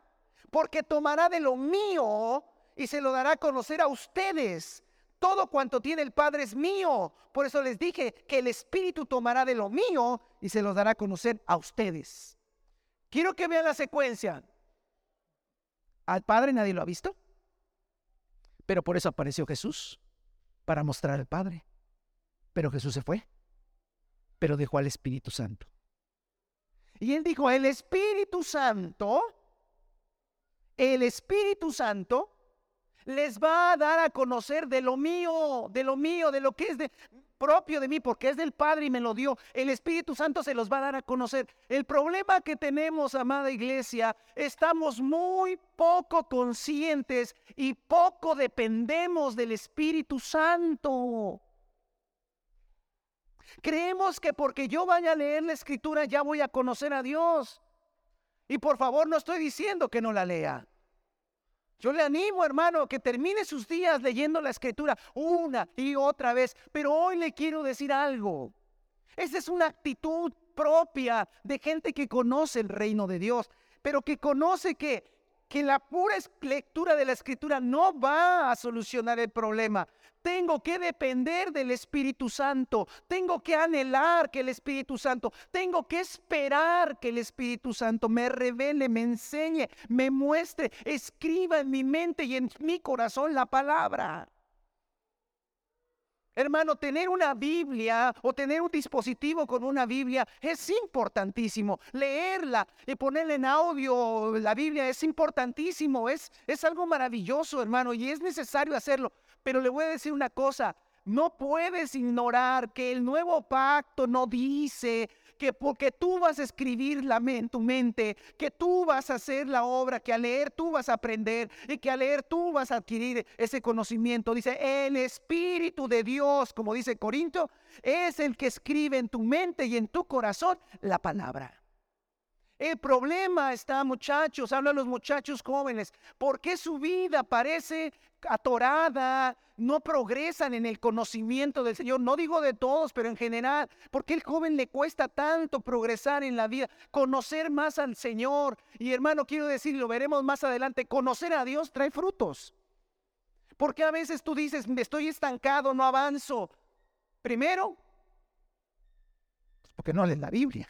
porque tomará de lo mío y se lo dará a conocer a ustedes. Todo cuanto tiene el Padre es mío. Por eso les dije que el Espíritu tomará de lo mío y se lo dará a conocer a ustedes. Quiero que vean la secuencia. Al Padre nadie lo ha visto, pero por eso apareció Jesús, para mostrar al Padre. Pero Jesús se fue, pero dejó al Espíritu Santo. Y él dijo, el Espíritu Santo, el Espíritu Santo les va a dar a conocer de lo mío, de lo mío, de lo que es de, propio de mí, porque es del Padre y me lo dio. El Espíritu Santo se los va a dar a conocer. El problema que tenemos, amada iglesia, estamos muy poco conscientes y poco dependemos del Espíritu Santo. Creemos que porque yo vaya a leer la escritura ya voy a conocer a Dios. Y por favor, no estoy diciendo que no la lea. Yo le animo, hermano, que termine sus días leyendo la escritura una y otra vez. Pero hoy le quiero decir algo. Esa es una actitud propia de gente que conoce el reino de Dios, pero que conoce que, que la pura lectura de la escritura no va a solucionar el problema. Tengo que depender del Espíritu Santo. Tengo que anhelar que el Espíritu Santo, tengo que esperar que el Espíritu Santo me revele, me enseñe, me muestre, escriba en mi mente y en mi corazón la palabra. Hermano, tener una Biblia o tener un dispositivo con una Biblia es importantísimo. Leerla y ponerla en audio, la Biblia es importantísimo, es, es algo maravilloso, hermano, y es necesario hacerlo. Pero le voy a decir una cosa, no puedes ignorar que el nuevo pacto no dice que porque tú vas a escribir la en tu mente, que tú vas a hacer la obra, que al leer tú vas a aprender y que al leer tú vas a adquirir ese conocimiento. Dice, el Espíritu de Dios, como dice Corinto, es el que escribe en tu mente y en tu corazón la palabra. El problema está, muchachos, hablan los muchachos jóvenes, porque su vida parece atorada, no progresan en el conocimiento del Señor. No digo de todos, pero en general, porque el joven le cuesta tanto progresar en la vida, conocer más al Señor. Y hermano, quiero decir, lo veremos más adelante, conocer a Dios trae frutos. Porque a veces tú dices, me estoy estancado, no avanzo. Primero, porque no lees la Biblia.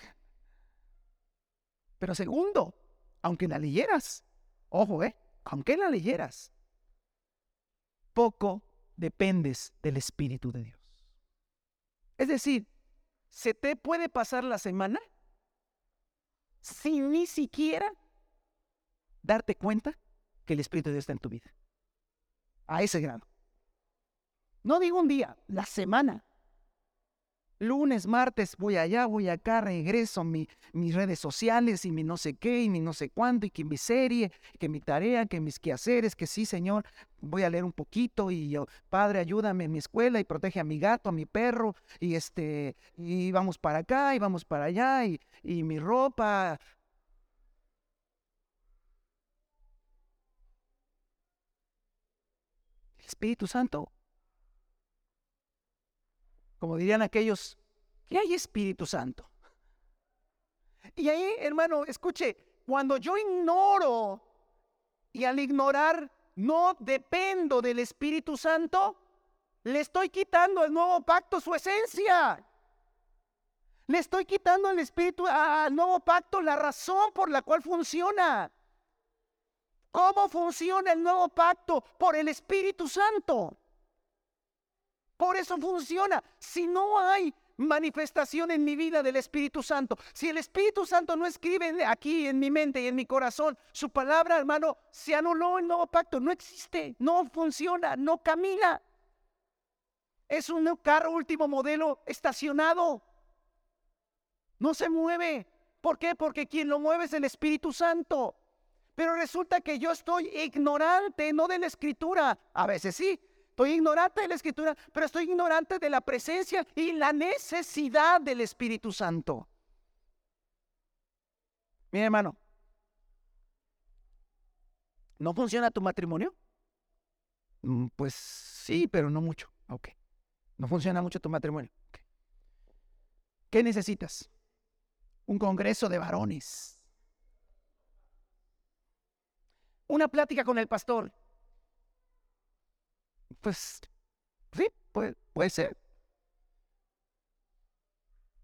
Pero segundo, aunque la leyeras, ojo, eh, aunque la leyeras, poco dependes del Espíritu de Dios. Es decir, se te puede pasar la semana sin ni siquiera darte cuenta que el Espíritu de Dios está en tu vida. A ese grado. No digo un día, la semana. Lunes, martes, voy allá, voy acá, regreso a mis redes sociales y mi no sé qué y mi no sé cuánto y que mi serie, que mi tarea, que mis quehaceres, que sí, Señor, voy a leer un poquito y yo, Padre, ayúdame en mi escuela y protege a mi gato, a mi perro y este, y vamos para acá y vamos para allá y, y mi ropa. Espíritu Santo como dirían aquellos, ¿qué hay Espíritu Santo? Y ahí, hermano, escuche, cuando yo ignoro y al ignorar no dependo del Espíritu Santo, le estoy quitando al nuevo pacto su esencia. Le estoy quitando al Espíritu, al nuevo pacto, la razón por la cual funciona. ¿Cómo funciona el nuevo pacto? Por el Espíritu Santo. Por eso funciona. Si no hay manifestación en mi vida del Espíritu Santo, si el Espíritu Santo no escribe aquí en mi mente y en mi corazón, su palabra, hermano, se anuló el nuevo pacto. No existe, no funciona, no camina. Es un carro último modelo estacionado. No se mueve. ¿Por qué? Porque quien lo mueve es el Espíritu Santo. Pero resulta que yo estoy ignorante, no de la escritura. A veces sí, Estoy ignorante de la escritura, pero estoy ignorante de la presencia y la necesidad del Espíritu Santo. Mi hermano, ¿no funciona tu matrimonio? Mm, pues sí, pero no mucho. Ok. No funciona mucho tu matrimonio. ¿Qué necesitas? Un congreso de varones. Una plática con el pastor. Pues sí, puede, puede ser.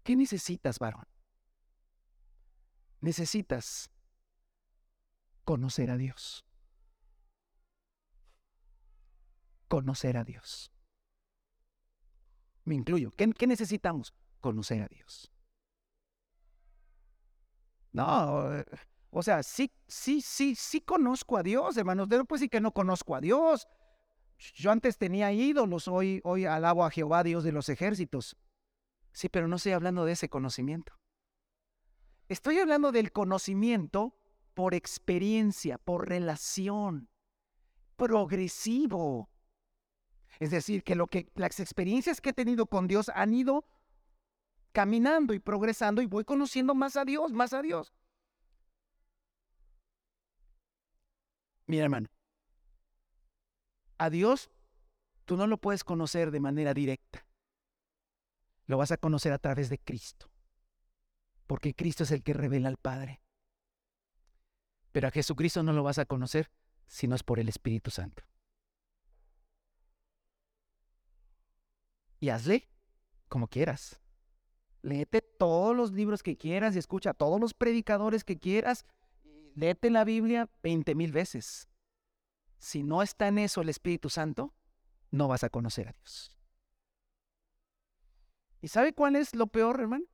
¿Qué necesitas, varón? Necesitas conocer a Dios. Conocer a Dios. Me incluyo. ¿Qué, qué necesitamos? Conocer a Dios. No, eh, o sea, sí, sí, sí, sí conozco a Dios, hermanos. No puedo decir que no conozco a Dios. Yo antes tenía ídolos, hoy, hoy alabo a Jehová, Dios de los ejércitos. Sí, pero no estoy hablando de ese conocimiento. Estoy hablando del conocimiento por experiencia, por relación, progresivo. Es decir, que, lo que las experiencias que he tenido con Dios han ido caminando y progresando y voy conociendo más a Dios, más a Dios. Mira, hermano, a Dios tú no lo puedes conocer de manera directa. Lo vas a conocer a través de Cristo, porque Cristo es el que revela al Padre. Pero a Jesucristo no lo vas a conocer si no es por el Espíritu Santo. Y hazle como quieras. Léete todos los libros que quieras y escucha a todos los predicadores que quieras. Léete la Biblia 20 mil veces. Si no está en eso el Espíritu Santo, no vas a conocer a Dios. ¿Y sabe cuál es lo peor, hermano?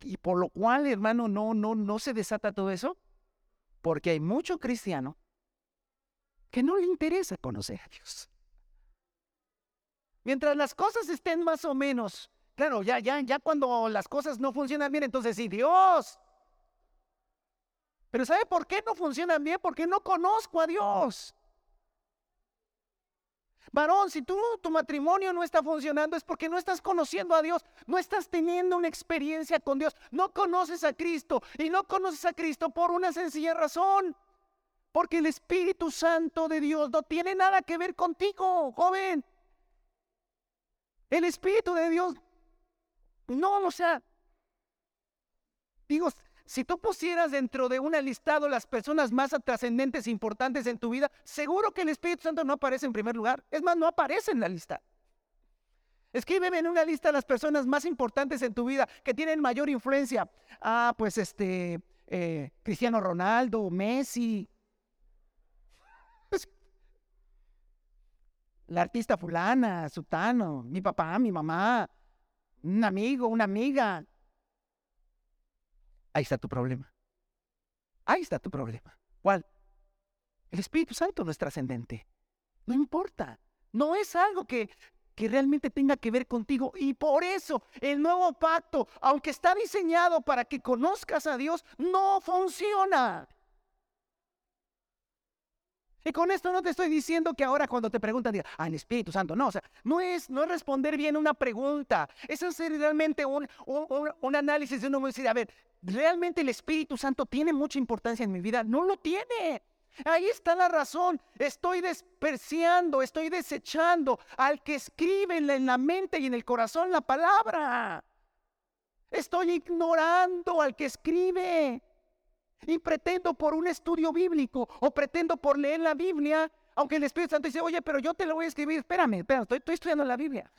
Y por lo cual, hermano, no, no, no se desata todo eso. Porque hay mucho cristiano que no le interesa conocer a Dios. Mientras las cosas estén más o menos Claro, ya, ya, ya cuando las cosas no funcionan bien, entonces sí, Dios. Pero ¿sabe por qué no funcionan bien? Porque no conozco a Dios. Varón, si tú, tu matrimonio no está funcionando es porque no estás conociendo a Dios, no estás teniendo una experiencia con Dios, no conoces a Cristo y no conoces a Cristo por una sencilla razón. Porque el Espíritu Santo de Dios no tiene nada que ver contigo, joven. El Espíritu de Dios no, o sea, digo, si tú pusieras dentro de un listado las personas más trascendentes e importantes en tu vida, seguro que el Espíritu Santo no aparece en primer lugar. Es más, no aparece en la lista. Escríbeme en una lista las personas más importantes en tu vida que tienen mayor influencia. Ah, pues este, eh, Cristiano Ronaldo, Messi. Pues, la artista fulana, Sutano, mi papá, mi mamá, un amigo, una amiga. Ahí está tu problema. Ahí está tu problema. ¿Cuál? El Espíritu Santo no es trascendente. No importa. No es algo que, que realmente tenga que ver contigo. Y por eso el nuevo pacto, aunque está diseñado para que conozcas a Dios, no funciona. Y con esto no te estoy diciendo que ahora cuando te preguntan, diga, ah, el Espíritu Santo, no, o sea, no es, no es responder bien una pregunta, es hacer realmente un, un, análisis de uno decir, a ver, ¿realmente el Espíritu Santo tiene mucha importancia en mi vida? No lo tiene. Ahí está la razón. Estoy despreciando, estoy desechando al que escribe en la mente y en el corazón la palabra. Estoy ignorando al que escribe. Y pretendo por un estudio bíblico o pretendo por leer la Biblia, aunque el Espíritu Santo dice, oye, pero yo te lo voy a escribir, espérame, espérame, estoy, estoy estudiando la Biblia.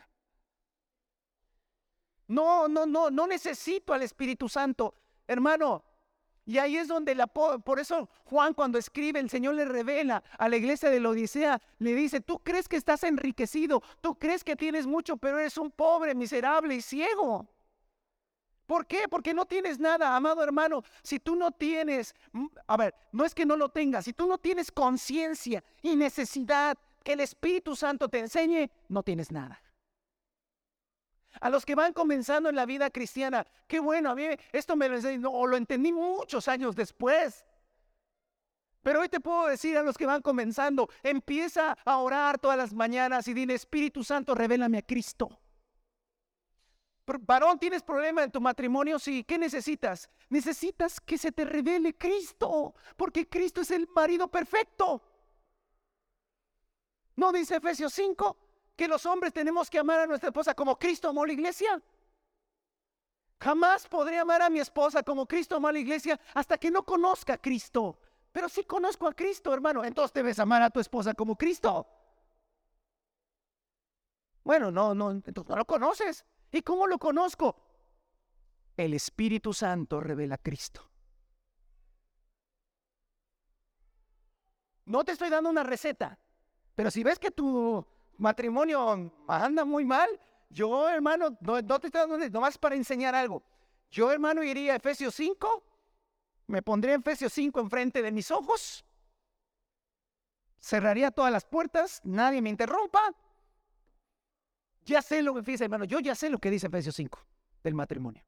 No, no, no, no necesito al Espíritu Santo, hermano. Y ahí es donde la, por eso Juan cuando escribe, el Señor le revela a la iglesia de la Odisea, le dice, tú crees que estás enriquecido, tú crees que tienes mucho, pero eres un pobre, miserable y ciego. ¿Por qué? Porque no tienes nada, amado hermano. Si tú no tienes, mm, a ver, no es que no lo tengas, si tú no tienes conciencia y necesidad que el Espíritu Santo te enseñe, no tienes nada. A los que van comenzando en la vida cristiana, qué bueno, a mí esto me lo enseñó, o lo entendí muchos años después. Pero hoy te puedo decir a los que van comenzando, empieza a orar todas las mañanas y dile, Espíritu Santo, revélame a Cristo. Varón, ¿tienes problema en tu matrimonio? Sí. ¿Qué necesitas? Necesitas que se te revele Cristo, porque Cristo es el marido perfecto. ¿No dice Efesios 5 que los hombres tenemos que amar a nuestra esposa como Cristo amó a la iglesia? Jamás podré amar a mi esposa como Cristo amó a la iglesia hasta que no conozca a Cristo. Pero si conozco a Cristo, hermano, entonces debes amar a tu esposa como Cristo. Bueno, no, no, entonces no lo conoces. ¿Y cómo lo conozco? El Espíritu Santo revela a Cristo. No te estoy dando una receta, pero si ves que tu matrimonio anda muy mal, yo, hermano, no, te estoy dando, nomás para enseñar algo. Yo, hermano, iría a Efesios 5, me pondría Efesios 5 enfrente de mis ojos, cerraría todas las puertas, nadie me interrumpa, ya sé lo que dice, hermano, yo ya sé lo que dice Efesios 5 del matrimonio.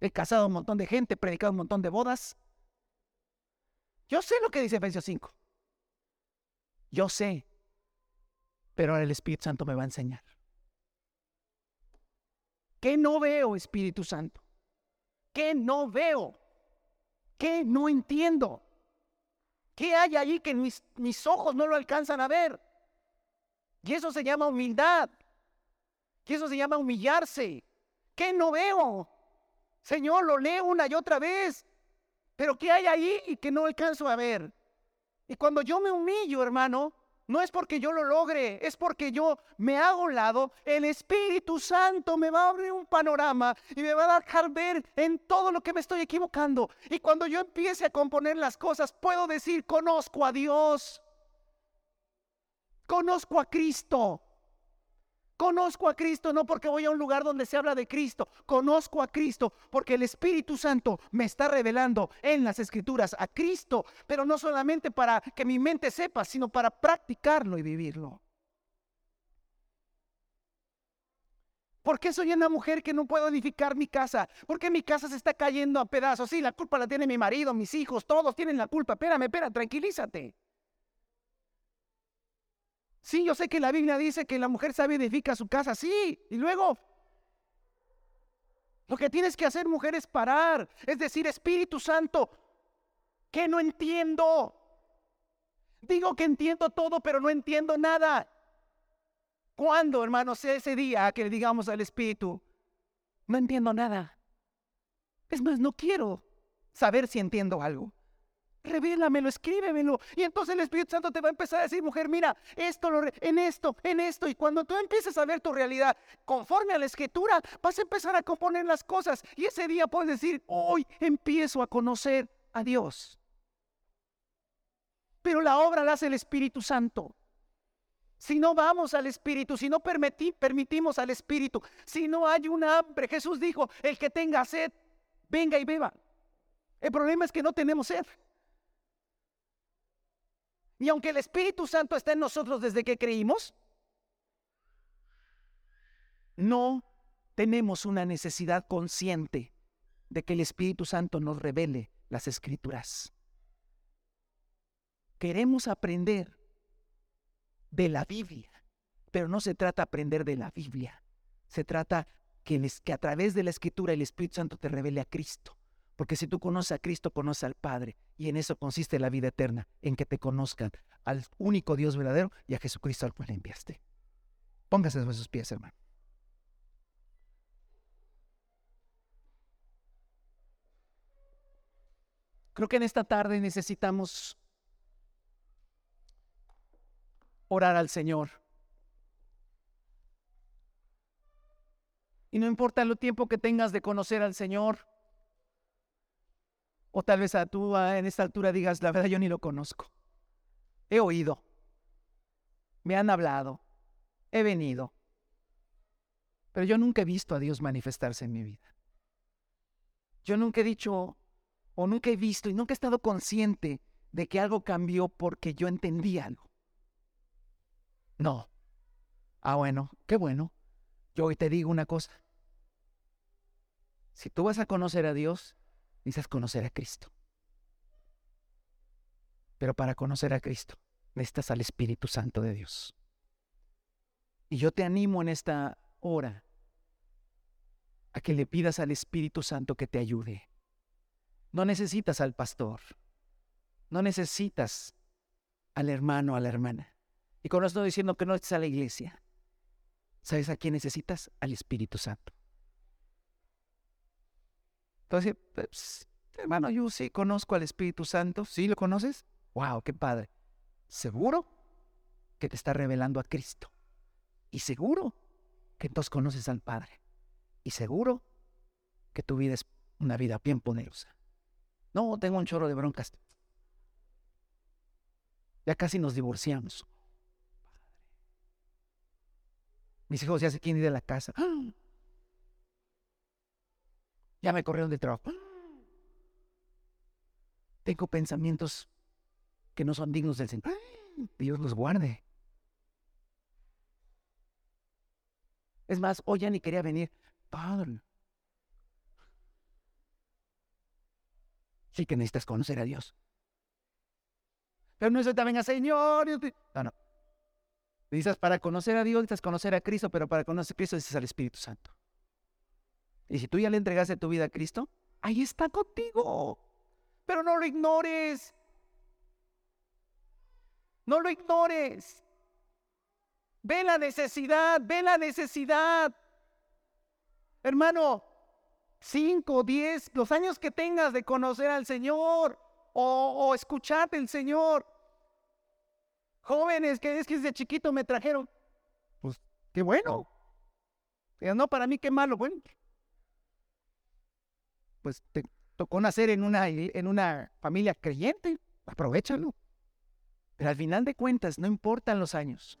He casado a un montón de gente, he predicado un montón de bodas. Yo sé lo que dice Efesios 5. Yo sé. Pero ahora el Espíritu Santo me va a enseñar. ¿Qué no veo, Espíritu Santo? ¿Qué no veo? ¿Qué no entiendo? ¿Qué hay allí que mis, mis ojos no lo alcanzan a ver? Y eso se llama humildad. Y eso se llama humillarse. ¿Qué no veo? Señor, lo leo una y otra vez. Pero ¿qué hay ahí que no alcanzo a ver? Y cuando yo me humillo, hermano, no es porque yo lo logre, es porque yo me hago lado. El Espíritu Santo me va a abrir un panorama y me va a dejar ver en todo lo que me estoy equivocando. Y cuando yo empiece a componer las cosas, puedo decir, conozco a Dios. Conozco a Cristo. Conozco a Cristo no porque voy a un lugar donde se habla de Cristo. Conozco a Cristo porque el Espíritu Santo me está revelando en las Escrituras a Cristo, pero no solamente para que mi mente sepa, sino para practicarlo y vivirlo. ¿Por qué soy una mujer que no puedo edificar mi casa? ¿Por qué mi casa se está cayendo a pedazos? Sí, la culpa la tiene mi marido, mis hijos, todos tienen la culpa. Espérame, espera, tranquilízate. Sí, yo sé que la Biblia dice que la mujer sabe edifica su casa, sí. Y luego, lo que tienes que hacer, mujer, es parar. Es decir, Espíritu Santo, que no entiendo. Digo que entiendo todo, pero no entiendo nada. ¿Cuándo, hermanos, ese día que le digamos al Espíritu, no entiendo nada? Es más, no quiero saber si entiendo algo revélamelo, escríbemelo. Y entonces el Espíritu Santo te va a empezar a decir, mujer, mira, esto, lo en esto, en esto. Y cuando tú empieces a ver tu realidad conforme a la escritura, vas a empezar a componer las cosas. Y ese día puedes decir, hoy empiezo a conocer a Dios. Pero la obra la hace el Espíritu Santo. Si no vamos al Espíritu, si no permitimos al Espíritu, si no hay un hambre, Jesús dijo, el que tenga sed, venga y beba. El problema es que no tenemos sed. Y aunque el Espíritu Santo está en nosotros desde que creímos, no tenemos una necesidad consciente de que el Espíritu Santo nos revele las escrituras. Queremos aprender de la Biblia, pero no se trata de aprender de la Biblia. Se trata que, que a través de la escritura el Espíritu Santo te revele a Cristo. Porque si tú conoces a Cristo, conoces al Padre. Y en eso consiste la vida eterna, en que te conozcan al único Dios verdadero y a Jesucristo al cual enviaste. Póngase sobre sus pies, hermano. Creo que en esta tarde necesitamos orar al Señor. Y no importa el tiempo que tengas de conocer al Señor, o tal vez a tú en esta altura digas, la verdad yo ni lo conozco. He oído, me han hablado, he venido, pero yo nunca he visto a Dios manifestarse en mi vida. Yo nunca he dicho, o nunca he visto, y nunca he estado consciente de que algo cambió porque yo entendí algo. No. Ah, bueno, qué bueno. Yo hoy te digo una cosa. Si tú vas a conocer a Dios, necesitas conocer a Cristo. Pero para conocer a Cristo, necesitas al Espíritu Santo de Dios. Y yo te animo en esta hora a que le pidas al Espíritu Santo que te ayude. No necesitas al pastor, no necesitas al hermano, a la hermana. Y con esto diciendo que no necesitas a la iglesia. ¿Sabes a quién necesitas? Al Espíritu Santo. Entonces, pues, hermano, yo sí conozco al Espíritu Santo. ¿Sí lo conoces? ¡Wow! ¡Qué padre! Seguro que te está revelando a Cristo. Y seguro que entonces conoces al Padre. Y seguro que tu vida es una vida bien poderosa. No, tengo un chorro de broncas. Ya casi nos divorciamos. Mis hijos ya se quieren ir de la casa. ¡Ah! Ya me corrieron de trabajo. Tengo pensamientos que no son dignos del Señor. Dios los guarde. Es más, hoy ya ni quería venir. Padre. Sí que necesitas conocer a Dios. Pero no es también a Señor. No, no. Necesitas para conocer a Dios, necesitas conocer a Cristo, pero para conocer a Cristo necesitas al Espíritu Santo. Y si tú ya le entregaste tu vida a Cristo, ahí está contigo. Pero no lo ignores. No lo ignores. Ve la necesidad, ve la necesidad. Hermano, cinco, diez, los años que tengas de conocer al Señor o, o escuchar del Señor. Jóvenes que es que desde chiquito me trajeron. Pues qué bueno. No, para mí qué malo. Bueno, pues te tocó nacer en una, en una familia creyente. Aprovechalo. Pero al final de cuentas, no importan los años.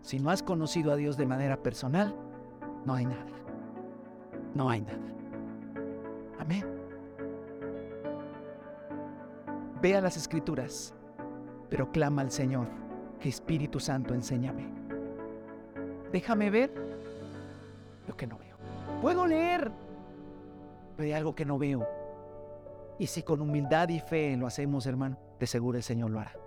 Si no has conocido a Dios de manera personal, no hay nada. No hay nada. Amén. Ve a las escrituras, pero clama al Señor, que Espíritu Santo enséñame. Déjame ver lo que no veo. Puedo leer, pero algo que no veo. Y si con humildad y fe lo hacemos, hermano, de seguro el Señor lo hará.